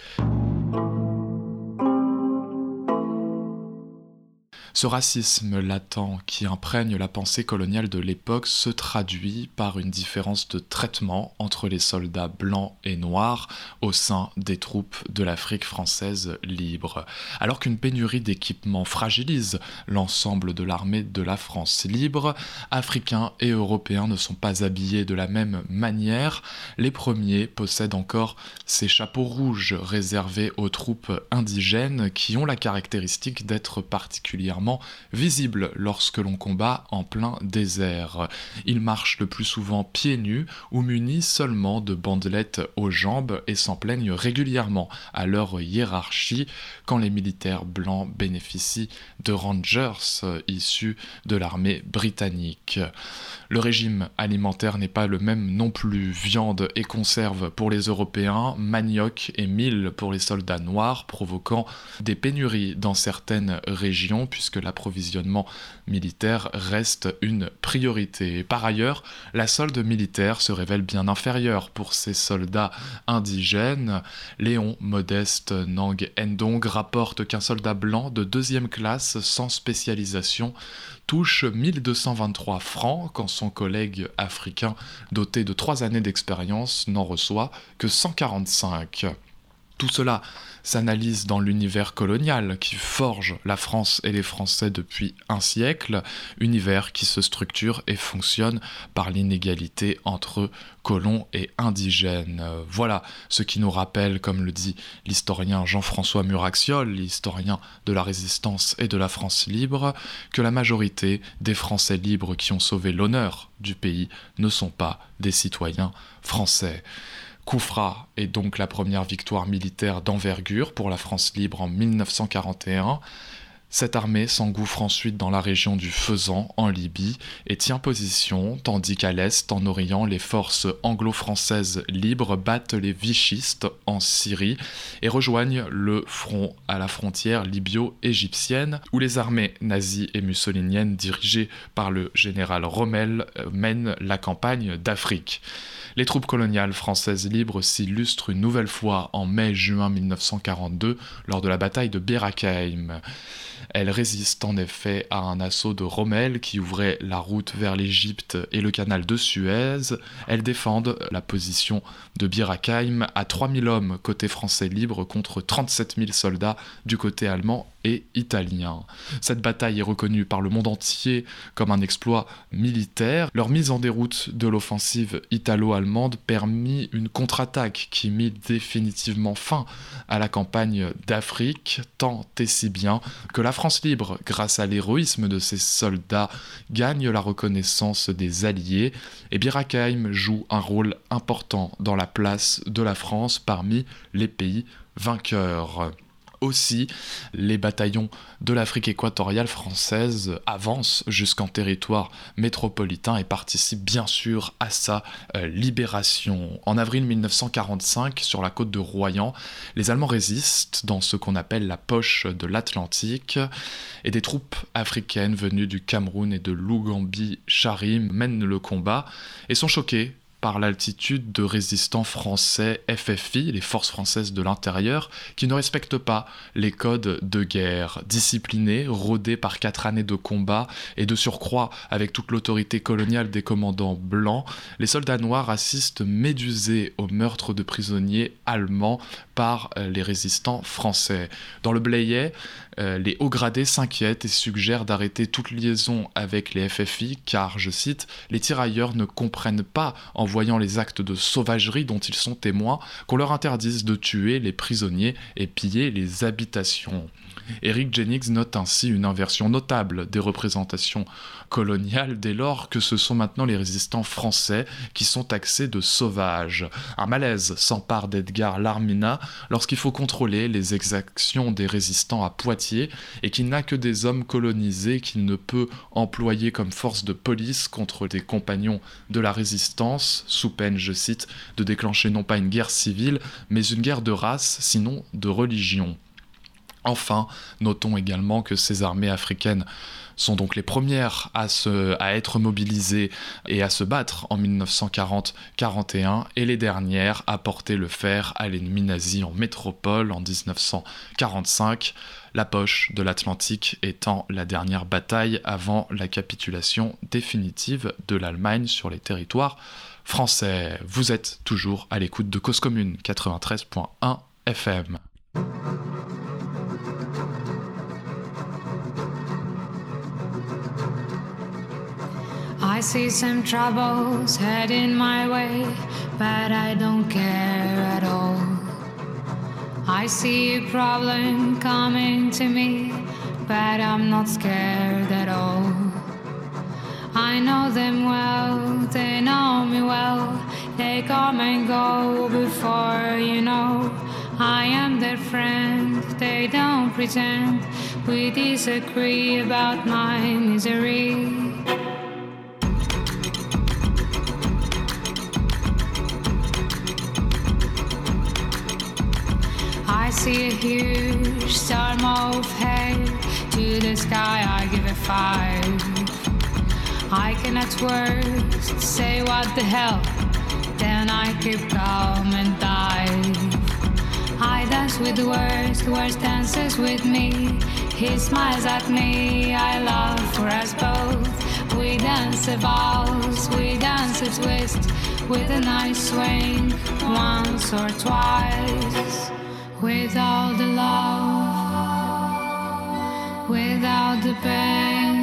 Ce racisme latent qui imprègne la pensée coloniale de l'époque se traduit par une différence de traitement entre les soldats blancs et noirs au sein des troupes de l'Afrique française libre. Alors qu'une pénurie d'équipements fragilise l'ensemble de l'armée de la France libre, Africains et Européens ne sont pas habillés de la même manière. Les premiers possèdent encore ces chapeaux rouges réservés aux troupes indigènes qui ont la caractéristique d'être particulièrement visible lorsque l'on combat en plein désert. Ils marchent le plus souvent pieds nus ou munis seulement de bandelettes aux jambes et s'en plaignent régulièrement à leur hiérarchie quand les militaires blancs bénéficient de rangers issus de l'armée britannique. Le régime alimentaire n'est pas le même non plus. Viande et conserve pour les Européens, manioc et mille pour les soldats noirs, provoquant des pénuries dans certaines régions puisque l'approvisionnement militaire reste une priorité. Par ailleurs, la solde militaire se révèle bien inférieure pour ces soldats indigènes. Léon Modeste Nang Endong rapporte qu'un soldat blanc de deuxième classe sans spécialisation touche 1223 francs quand son collègue africain doté de trois années d'expérience n'en reçoit que 145. Tout cela s'analyse dans l'univers colonial qui forge la France et les Français depuis un siècle, univers qui se structure et fonctionne par l'inégalité entre colons et indigènes. Voilà ce qui nous rappelle, comme le dit l'historien Jean-François Muraxiol, l'historien de la résistance et de la France libre, que la majorité des Français libres qui ont sauvé l'honneur du pays ne sont pas des citoyens français. Koufra est donc la première victoire militaire d'envergure pour la France libre en 1941. Cette armée s'engouffre ensuite dans la région du Faisan, en Libye, et tient position, tandis qu'à l'est, en Orient, les forces anglo-françaises libres battent les vichistes en Syrie et rejoignent le front à la frontière libyo-égyptienne, où les armées nazies et mussoliniennes dirigées par le général Rommel mènent la campagne d'Afrique. Les troupes coloniales françaises libres s'illustrent une nouvelle fois en mai-juin 1942 lors de la bataille de Berakeim. Elles résistent en effet à un assaut de Rommel qui ouvrait la route vers l'Égypte et le canal de Suez. Elles défendent la position de Birakeim à 3000 hommes côté français libre contre 37 000 soldats du côté allemand et italien. Cette bataille est reconnue par le monde entier comme un exploit militaire. Leur mise en déroute de l'offensive italo-allemande permit une contre-attaque qui mit définitivement fin à la campagne d'Afrique, tant et si bien que la France libre, grâce à l'héroïsme de ses soldats, gagne la reconnaissance des Alliés et Birakeim joue un rôle important dans la place de la France parmi les pays vainqueurs. Aussi, les bataillons de l'Afrique équatoriale française avancent jusqu'en territoire métropolitain et participent bien sûr à sa euh, libération. En avril 1945, sur la côte de Royan, les Allemands résistent dans ce qu'on appelle la poche de l'Atlantique et des troupes africaines venues du Cameroun et de l'Ougambie-Charim mènent le combat et sont choqués par l'altitude de résistants français FFI, les forces françaises de l'intérieur, qui ne respectent pas les codes de guerre. Disciplinés, rodés par quatre années de combat et de surcroît avec toute l'autorité coloniale des commandants blancs, les soldats noirs assistent médusés au meurtre de prisonniers allemands par euh, les résistants français. Dans le Blayet, euh, les hauts gradés s'inquiètent et suggèrent d'arrêter toute liaison avec les FFI car, je cite, les tirailleurs ne comprennent pas, en voyant les actes de sauvagerie dont ils sont témoins, qu'on leur interdise de tuer les prisonniers et piller les habitations. Eric Jennings note ainsi une inversion notable des représentations coloniales dès lors que ce sont maintenant les résistants français qui sont taxés de sauvages. Un malaise s'empare d'Edgar Larmina lorsqu'il faut contrôler les exactions des résistants à Poitiers et qu'il n'a que des hommes colonisés qu'il ne peut employer comme force de police contre des compagnons de la résistance, sous peine, je cite, de déclencher non pas une guerre civile, mais une guerre de race, sinon de religion. Enfin, notons également que ces armées africaines sont donc les premières à, être mobilisées et à se battre en 1940-41 et les dernières à porter le fer à l'ennemi nazi en métropole en 1945, la poche de l'Atlantique étant la dernière bataille avant la capitulation définitive de l'Allemagne sur les territoires français. Vous êtes toujours à l'écoute de Cause Commune 93.1 FM. I see some troubles heading my way, but I don't care at all. I see a problem coming to me, but I'm not scared at all. I know them well, they know me well, they come and go before you know. I am their friend, they don't pretend. We disagree about my misery. See a huge storm of hate to the sky, I give it five. I cannot words say what the hell, then I keep calm and dive. I dance with the worst, the worst dances with me. He smiles at me, I love for us both. We dance a valse, we dance a twist with a nice swing once or twice without the love, without the pain.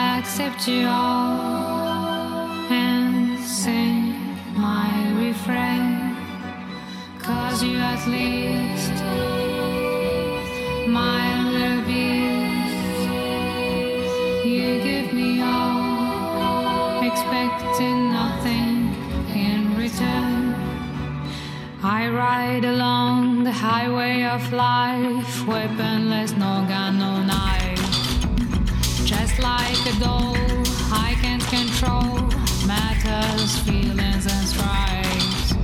I accept you all and sing my refrain. Cause you at least, my you give me all, expecting nothing. I ride along the highway of life, weaponless, no gun, no knife. Just like a doll, I can't control matters, feelings, and stripes.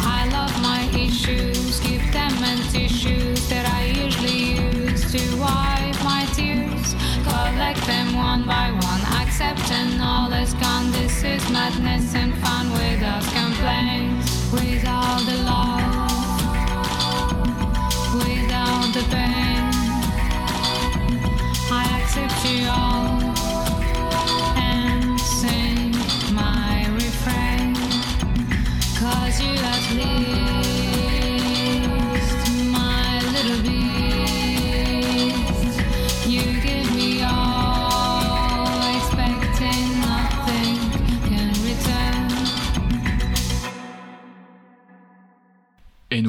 I love my issues, give them and tissues that I usually use to wipe my tears. Collect them one by one, accept and all is gone. This is madness and fun without complaints without the pain. I accept you all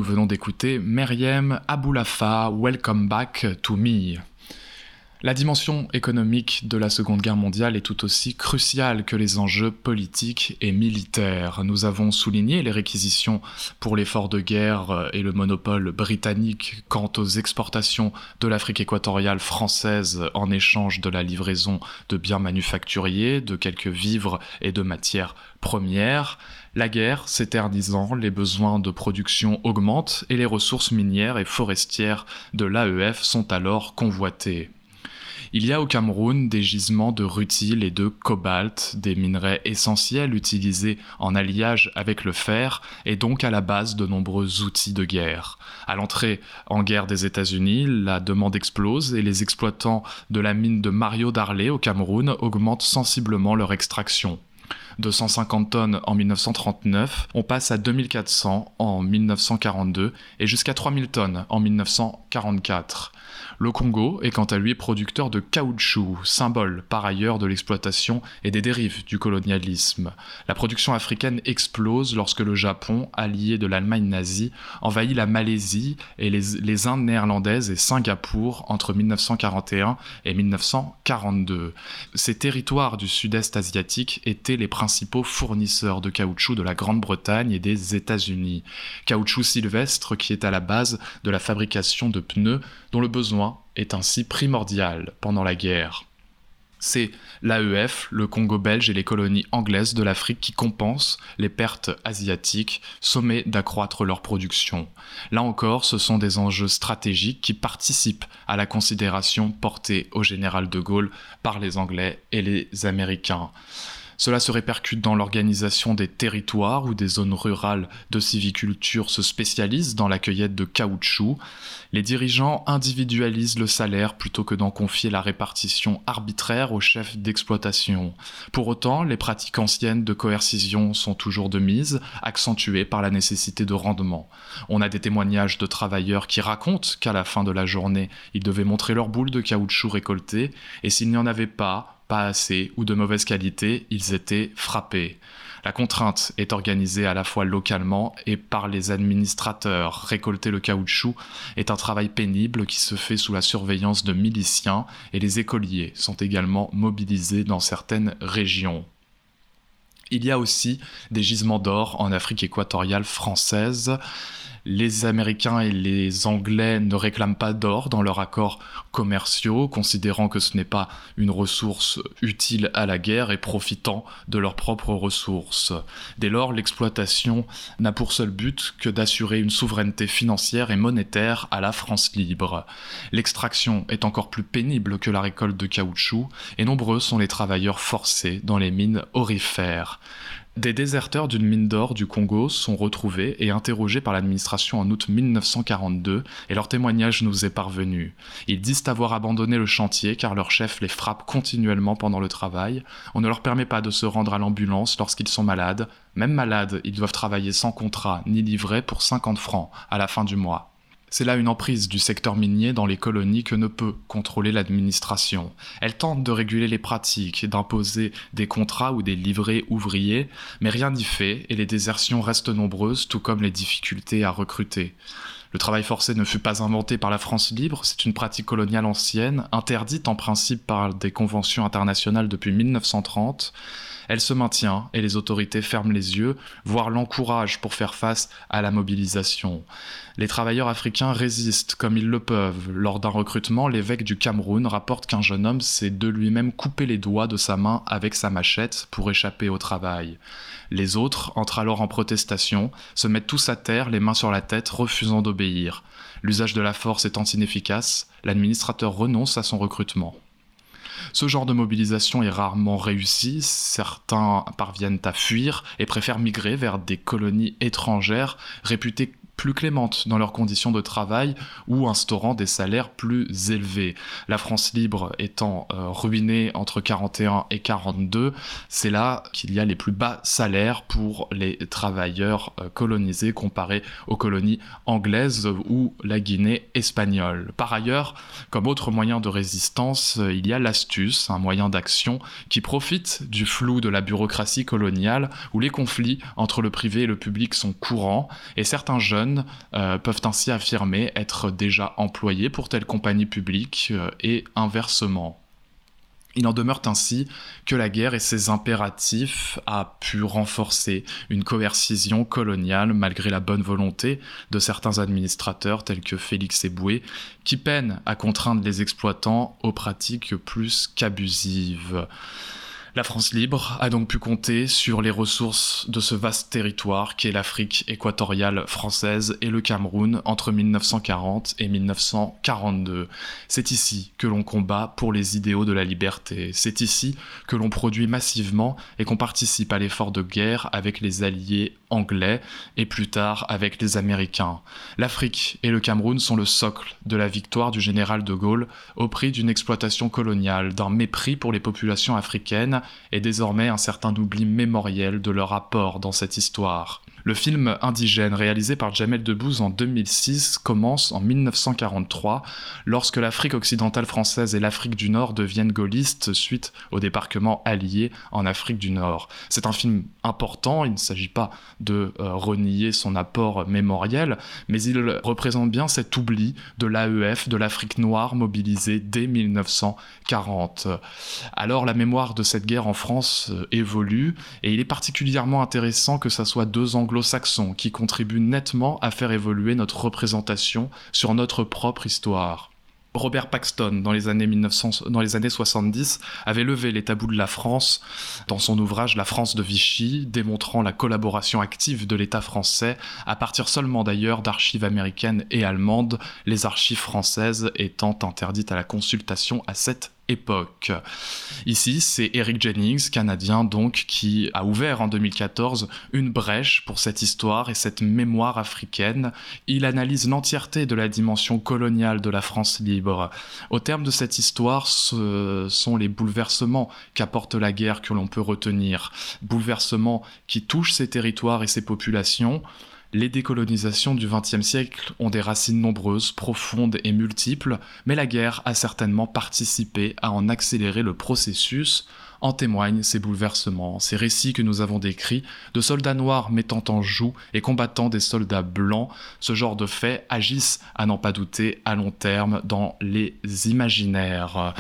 venons d'écouter Meriem Aboulafa, Welcome Back to Me. La dimension économique de la Seconde Guerre mondiale est tout aussi cruciale que les enjeux politiques et militaires. Nous avons souligné les réquisitions pour l'effort de guerre et le monopole britannique quant aux exportations de l'Afrique équatoriale française en échange de la livraison de biens manufacturiers, de quelques vivres et de matières premières. La guerre s'éternisant, les besoins de production augmentent et les ressources minières et forestières de l'AEF sont alors convoitées. Il y a au Cameroun des gisements de rutile et de cobalt, des minerais essentiels utilisés en alliage avec le fer et donc à la base de nombreux outils de guerre. À l'entrée en guerre des États-Unis, la demande explose et les exploitants de la mine de Mario Darley au Cameroun augmentent sensiblement leur extraction. De 150 tonnes en 1939, on passe à 2400 en 1942 et jusqu'à 3000 tonnes en 1944. Le Congo est quant à lui producteur de caoutchouc, symbole par ailleurs de l'exploitation et des dérives du colonialisme. La production africaine explose lorsque le Japon, allié de l'Allemagne nazie, envahit la Malaisie et les, Indes néerlandaises et Singapour entre 1941 et 1942. Ces territoires du sud-est asiatique étaient les principaux fournisseurs de caoutchouc de la Grande-Bretagne et des États-Unis. Caoutchouc sylvestre qui est à la base de la fabrication de pneus dont le besoin est ainsi primordial pendant la guerre. C'est l'AEF, le Congo belge et les colonies anglaises de l'Afrique qui compensent les pertes asiatiques, sommées d'accroître leur production. Là encore, ce sont des enjeux stratégiques qui participent à la considération portée au général de Gaulle par les Anglais et les Américains. Cela se répercute dans l'organisation des territoires où des zones rurales de civiculture se spécialisent dans la cueillette de caoutchouc. Les dirigeants individualisent le salaire plutôt que d'en confier la répartition arbitraire aux chefs d'exploitation. Pour autant, les pratiques anciennes de coercition sont toujours de mise, accentuées par la nécessité de rendement. On a des témoignages de travailleurs qui racontent qu'à la fin de la journée, ils devaient montrer leur boule de caoutchouc récoltée, et s'il n'y en avait pas, pas assez ou de mauvaise qualité, ils étaient frappés. La contrainte est organisée à la fois localement et par les administrateurs. Récolter le caoutchouc est un travail pénible qui se fait sous la surveillance de miliciens et les écoliers sont également mobilisés dans certaines régions. Il y a aussi des gisements d'or en Afrique équatoriale française les Américains et les Anglais ne réclament pas d'or dans leurs accords commerciaux, considérant que ce n'est pas une ressource utile à la guerre et profitant de leurs propres ressources. Dès lors, l'exploitation n'a pour seul but que d'assurer une souveraineté financière et monétaire à la France libre. L'extraction est encore plus pénible que la récolte de caoutchouc, et nombreux sont les travailleurs forcés dans les mines orifères. Des déserteurs d'une mine d'or du Congo sont retrouvés et interrogés par l'administration en août 1942 et leur témoignage nous est parvenu. Ils disent avoir abandonné le chantier car leur chef les frappe continuellement pendant le travail. On ne leur permet pas de se rendre à l'ambulance lorsqu'ils sont malades. Même malades, ils doivent travailler sans contrat ni livret pour 50 francs à la fin du mois. C'est là une emprise du secteur minier dans les colonies que ne peut contrôler l'administration. Elle tente de réguler les pratiques, d'imposer des contrats ou des livrets ouvriers, mais rien n'y fait et les désertions restent nombreuses, tout comme les difficultés à recruter. Le travail forcé ne fut pas inventé par la France libre, c'est une pratique coloniale ancienne, interdite en principe par des conventions internationales depuis 1930. Elle se maintient et les autorités ferment les yeux, voire l'encouragent pour faire face à la mobilisation. Les travailleurs africains résistent comme ils le peuvent. Lors d'un recrutement, l'évêque du Cameroun rapporte qu'un jeune homme s'est de lui-même coupé les doigts de sa main avec sa machette pour échapper au travail. Les autres entrent alors en protestation, se mettent tous à terre, les mains sur la tête, refusant d'obéir. L'usage de la force étant inefficace, l'administrateur renonce à son recrutement. Ce genre de mobilisation est rarement réussi, certains parviennent à fuir et préfèrent migrer vers des colonies étrangères réputées plus clémentes dans leurs conditions de travail ou instaurant des salaires plus élevés. La France libre étant euh, ruinée entre 41 et 42, c'est là qu'il y a les plus bas salaires pour les travailleurs euh, colonisés comparés aux colonies anglaises ou la Guinée espagnole. Par ailleurs, comme autre moyen de résistance, euh, il y a l'astuce, un moyen d'action qui profite du flou de la bureaucratie coloniale où les conflits entre le privé et le public sont courants et certains jeunes euh, peuvent ainsi affirmer être déjà employés pour telle compagnie publique euh, et inversement. Il en demeure ainsi que la guerre et ses impératifs a pu renforcer une coercition coloniale malgré la bonne volonté de certains administrateurs tels que Félix Eboué, qui peinent à contraindre les exploitants aux pratiques plus qu'abusives. La France libre a donc pu compter sur les ressources de ce vaste territoire qu'est l'Afrique équatoriale française et le Cameroun entre 1940 et 1942. C'est ici que l'on combat pour les idéaux de la liberté. C'est ici que l'on produit massivement et qu'on participe à l'effort de guerre avec les alliés anglais et plus tard avec les Américains. L'Afrique et le Cameroun sont le socle de la victoire du général de Gaulle au prix d'une exploitation coloniale, d'un mépris pour les populations africaines et désormais un certain oubli mémoriel de leur apport dans cette histoire. Le film Indigène, réalisé par Jamel Debbouze en 2006, commence en 1943, lorsque l'Afrique occidentale française et l'Afrique du Nord deviennent gaullistes suite au débarquement allié en Afrique du Nord. C'est un film important, il ne s'agit pas de euh, renier son apport mémoriel, mais il représente bien cet oubli de l'AEF, de l'Afrique noire mobilisée dès 1940. Alors la mémoire de cette guerre en France euh, évolue, et il est particulièrement intéressant que ça soit deux anglo saxons qui contribuent nettement à faire évoluer notre représentation sur notre propre histoire. Robert Paxton, dans les, années 1900, dans les années 70, avait levé les tabous de la France dans son ouvrage La France de Vichy, démontrant la collaboration active de l'État français, à partir seulement d'ailleurs d'archives américaines et allemandes, les archives françaises étant interdites à la consultation à cette époque. Ici, c'est Eric Jennings, canadien donc, qui a ouvert en 2014 une brèche pour cette histoire et cette mémoire africaine. Il analyse l'entièreté de la dimension coloniale de la France libre. Au terme de cette histoire, ce sont les bouleversements qu'apporte la guerre que l'on peut retenir. Bouleversements qui touchent ces territoires et ces populations, les décolonisations du XXe siècle ont des racines nombreuses, profondes et multiples, mais la guerre a certainement participé à en accélérer le processus. En témoignent ces bouleversements, ces récits que nous avons décrits de soldats noirs mettant en joue et combattant des soldats blancs. Ce genre de faits agissent, à n'en pas douter, à long terme dans les imaginaires.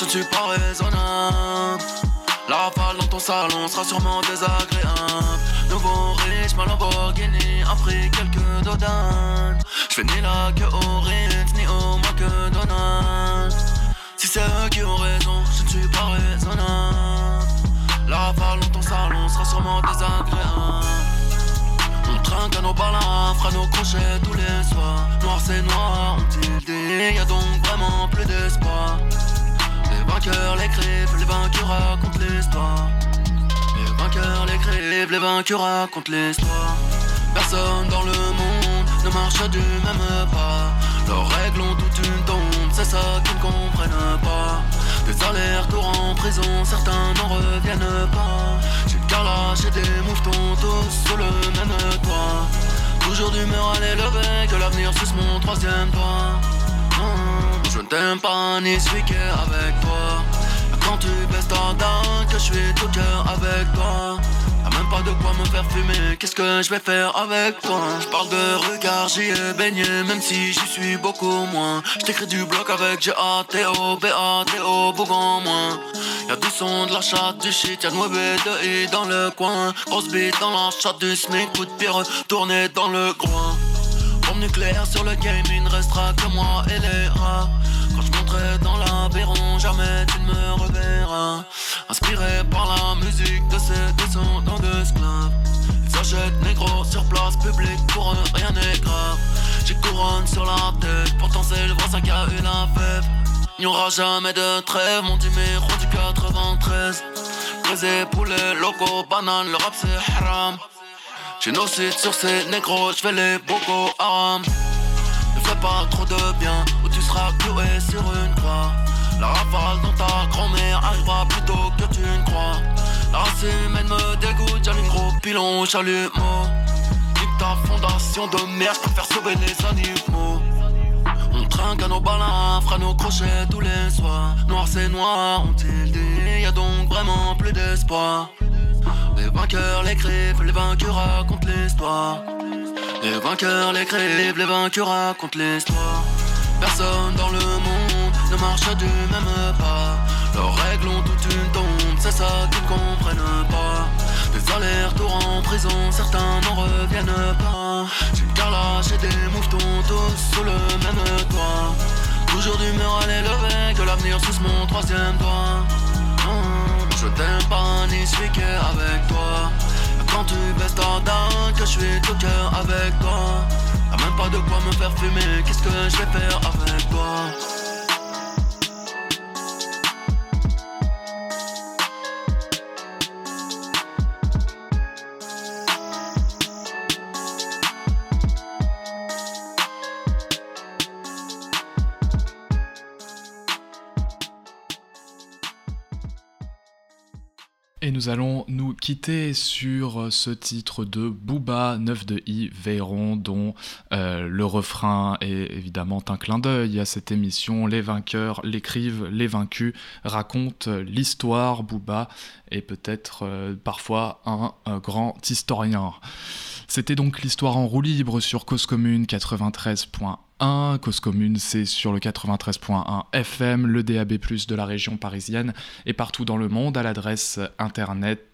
Je suis pas raisonnable. La rafale dans ton salon sera sûrement désagréable. Nouveau riche, ma Lamborghini a pris quelques dodanes. J'fais ni la queue au Ritz, ni au McDonald's. Si c'est eux qui ont raison, je suis pas raisonnable. La rafale dans ton salon sera sûrement désagréable. On trinque à nos balins, fera nos crochets tous les soirs. Noir c'est noir, on tilde, y a donc vraiment plus d'espoir. Les vainqueurs l'écrivent, les vainqueurs racontent l'histoire. Les vainqueurs l'écrivent, les vainqueurs racontent l'histoire. Personne dans le monde ne marche du même pas. Leurs règles ont toute une tombe, c'est ça qu'ils ne comprennent pas. Des allers-retours en prison, certains n'en reviennent pas. J'ai carlache et des mouvements tous sur le même toit. Toujours d'humeur à l'élever, que l'avenir suce mon troisième doigt. T'aime pas ni est avec toi. Quand tu baisses ta dent, que je suis tout cœur avec toi. Y'a même pas de quoi me faire fumer, qu'est-ce que je vais faire avec toi? Je parle de regard, j'y ai baigné, même si j'y suis beaucoup moins. Je t'écris du bloc avec G-A-T-O, B-A-T-O, Bougon moins. Y'a du son, de la chatte, du shit, y'a de mauvais de I dans le coin. Grosse bite dans la chatte du SMIC, coup de pierre tourné dans le coin. Nucléaire sur le game, il ne restera que moi et les rats. Quand je monterai dans l'aviron, jamais tu ne me reverras. Inspiré par la musique de ces descendants d'esclaves. Ils s'achètent négro sur place publique, pour eux rien n'est grave. J'ai couronne sur la tête, pourtant c'est le voisin qui a eu la fève. Il n'y aura jamais de trêve, mon numéro du 93. Brisé poulet, loco, banane, le rap c'est haram. J'ai nos sites sur ces négros, j'fais les bocaux haram. Ne fais pas trop de bien, ou tu seras cloué sur une croix. La rafale dans ta grand-mère arrivera plus tôt que tu ne crois. La race humaine me dégoûte, j'allume gros pilon, chalumeau. Nique ta fondation de merde, je préfère sauver les animaux. On trinque à nos balins, fera nos crochets tous les soirs. Noir c'est noir, ont-ils dit, y a donc vraiment plus d'espoir. Les vainqueurs l'écrivent, les vainqueurs racontent l'histoire. Les vainqueurs l'écrivent, les vainqueurs racontent l'histoire. Personne dans le monde ne marche du même pas. Leurs règles ont toute une tombe, c'est ça qu'ils ne comprennent pas. Des allers-retours en prison, certains n'en reviennent pas. Une carlache et des mouvements tous sous le même toit. Toujours d'humeur à l'élever, que l'avenir sous mon troisième doigt. Je t'aime pas ni suis avec toi. Quand tu baisses ta que je suis tout cœur avec toi. Y'a même pas de quoi me faire fumer, qu'est-ce que je vais faire avec toi? Nous allons nous quitter sur ce titre de Booba 9 de I Véron dont euh, le refrain est évidemment un clin d'œil à cette émission. Les vainqueurs l'écrivent, les vaincus racontent l'histoire. Booba est peut-être euh, parfois un, un grand historien. C'était donc l'histoire en roue libre sur Cause Commune 93.1. Cause Commune, c'est sur le 93.1 FM, le DAB+, de la région parisienne et partout dans le monde à l'adresse internet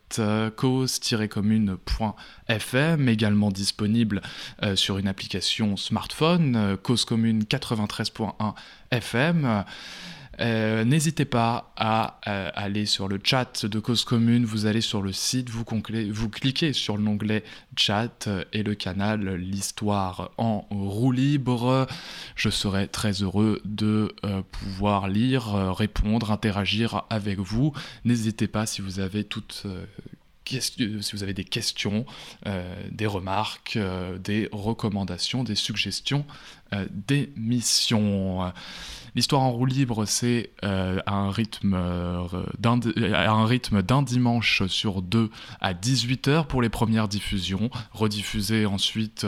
cause-commune.fm, également disponible euh, sur une application smartphone, euh, Cause Commune 93.1 FM. Euh, N'hésitez pas à euh, aller sur le chat de Cause Commune, vous allez sur le site, vous, vous cliquez sur l'onglet chat et le canal L'Histoire en roue libre. Je serai très heureux de euh, pouvoir lire, répondre, interagir avec vous. N'hésitez pas si vous avez si vous avez des questions, des remarques, des recommandations, des suggestions euh, d'émissions. L'histoire en roue libre, c'est rythme d'un un rythme d'un dimanche sur deux à 18h pour les premières diffusions, rediffusées ensuite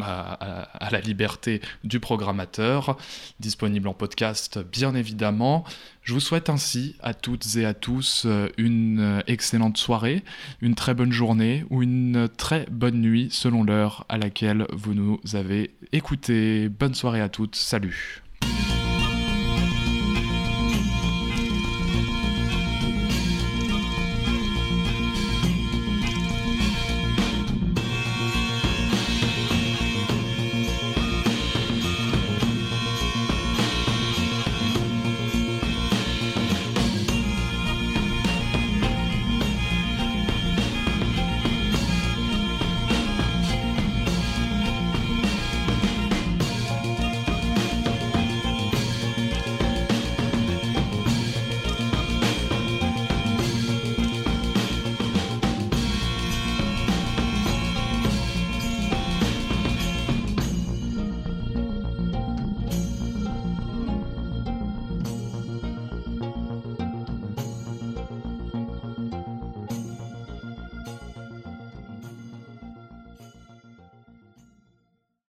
à, à, la liberté du programmateur, disponible en podcast bien évidemment. Je vous souhaite ainsi à toutes et à tous une excellente soirée, une très bonne journée ou une très bonne nuit selon l'heure à laquelle vous nous avez écoutés bonne soirée à toutes. Salut.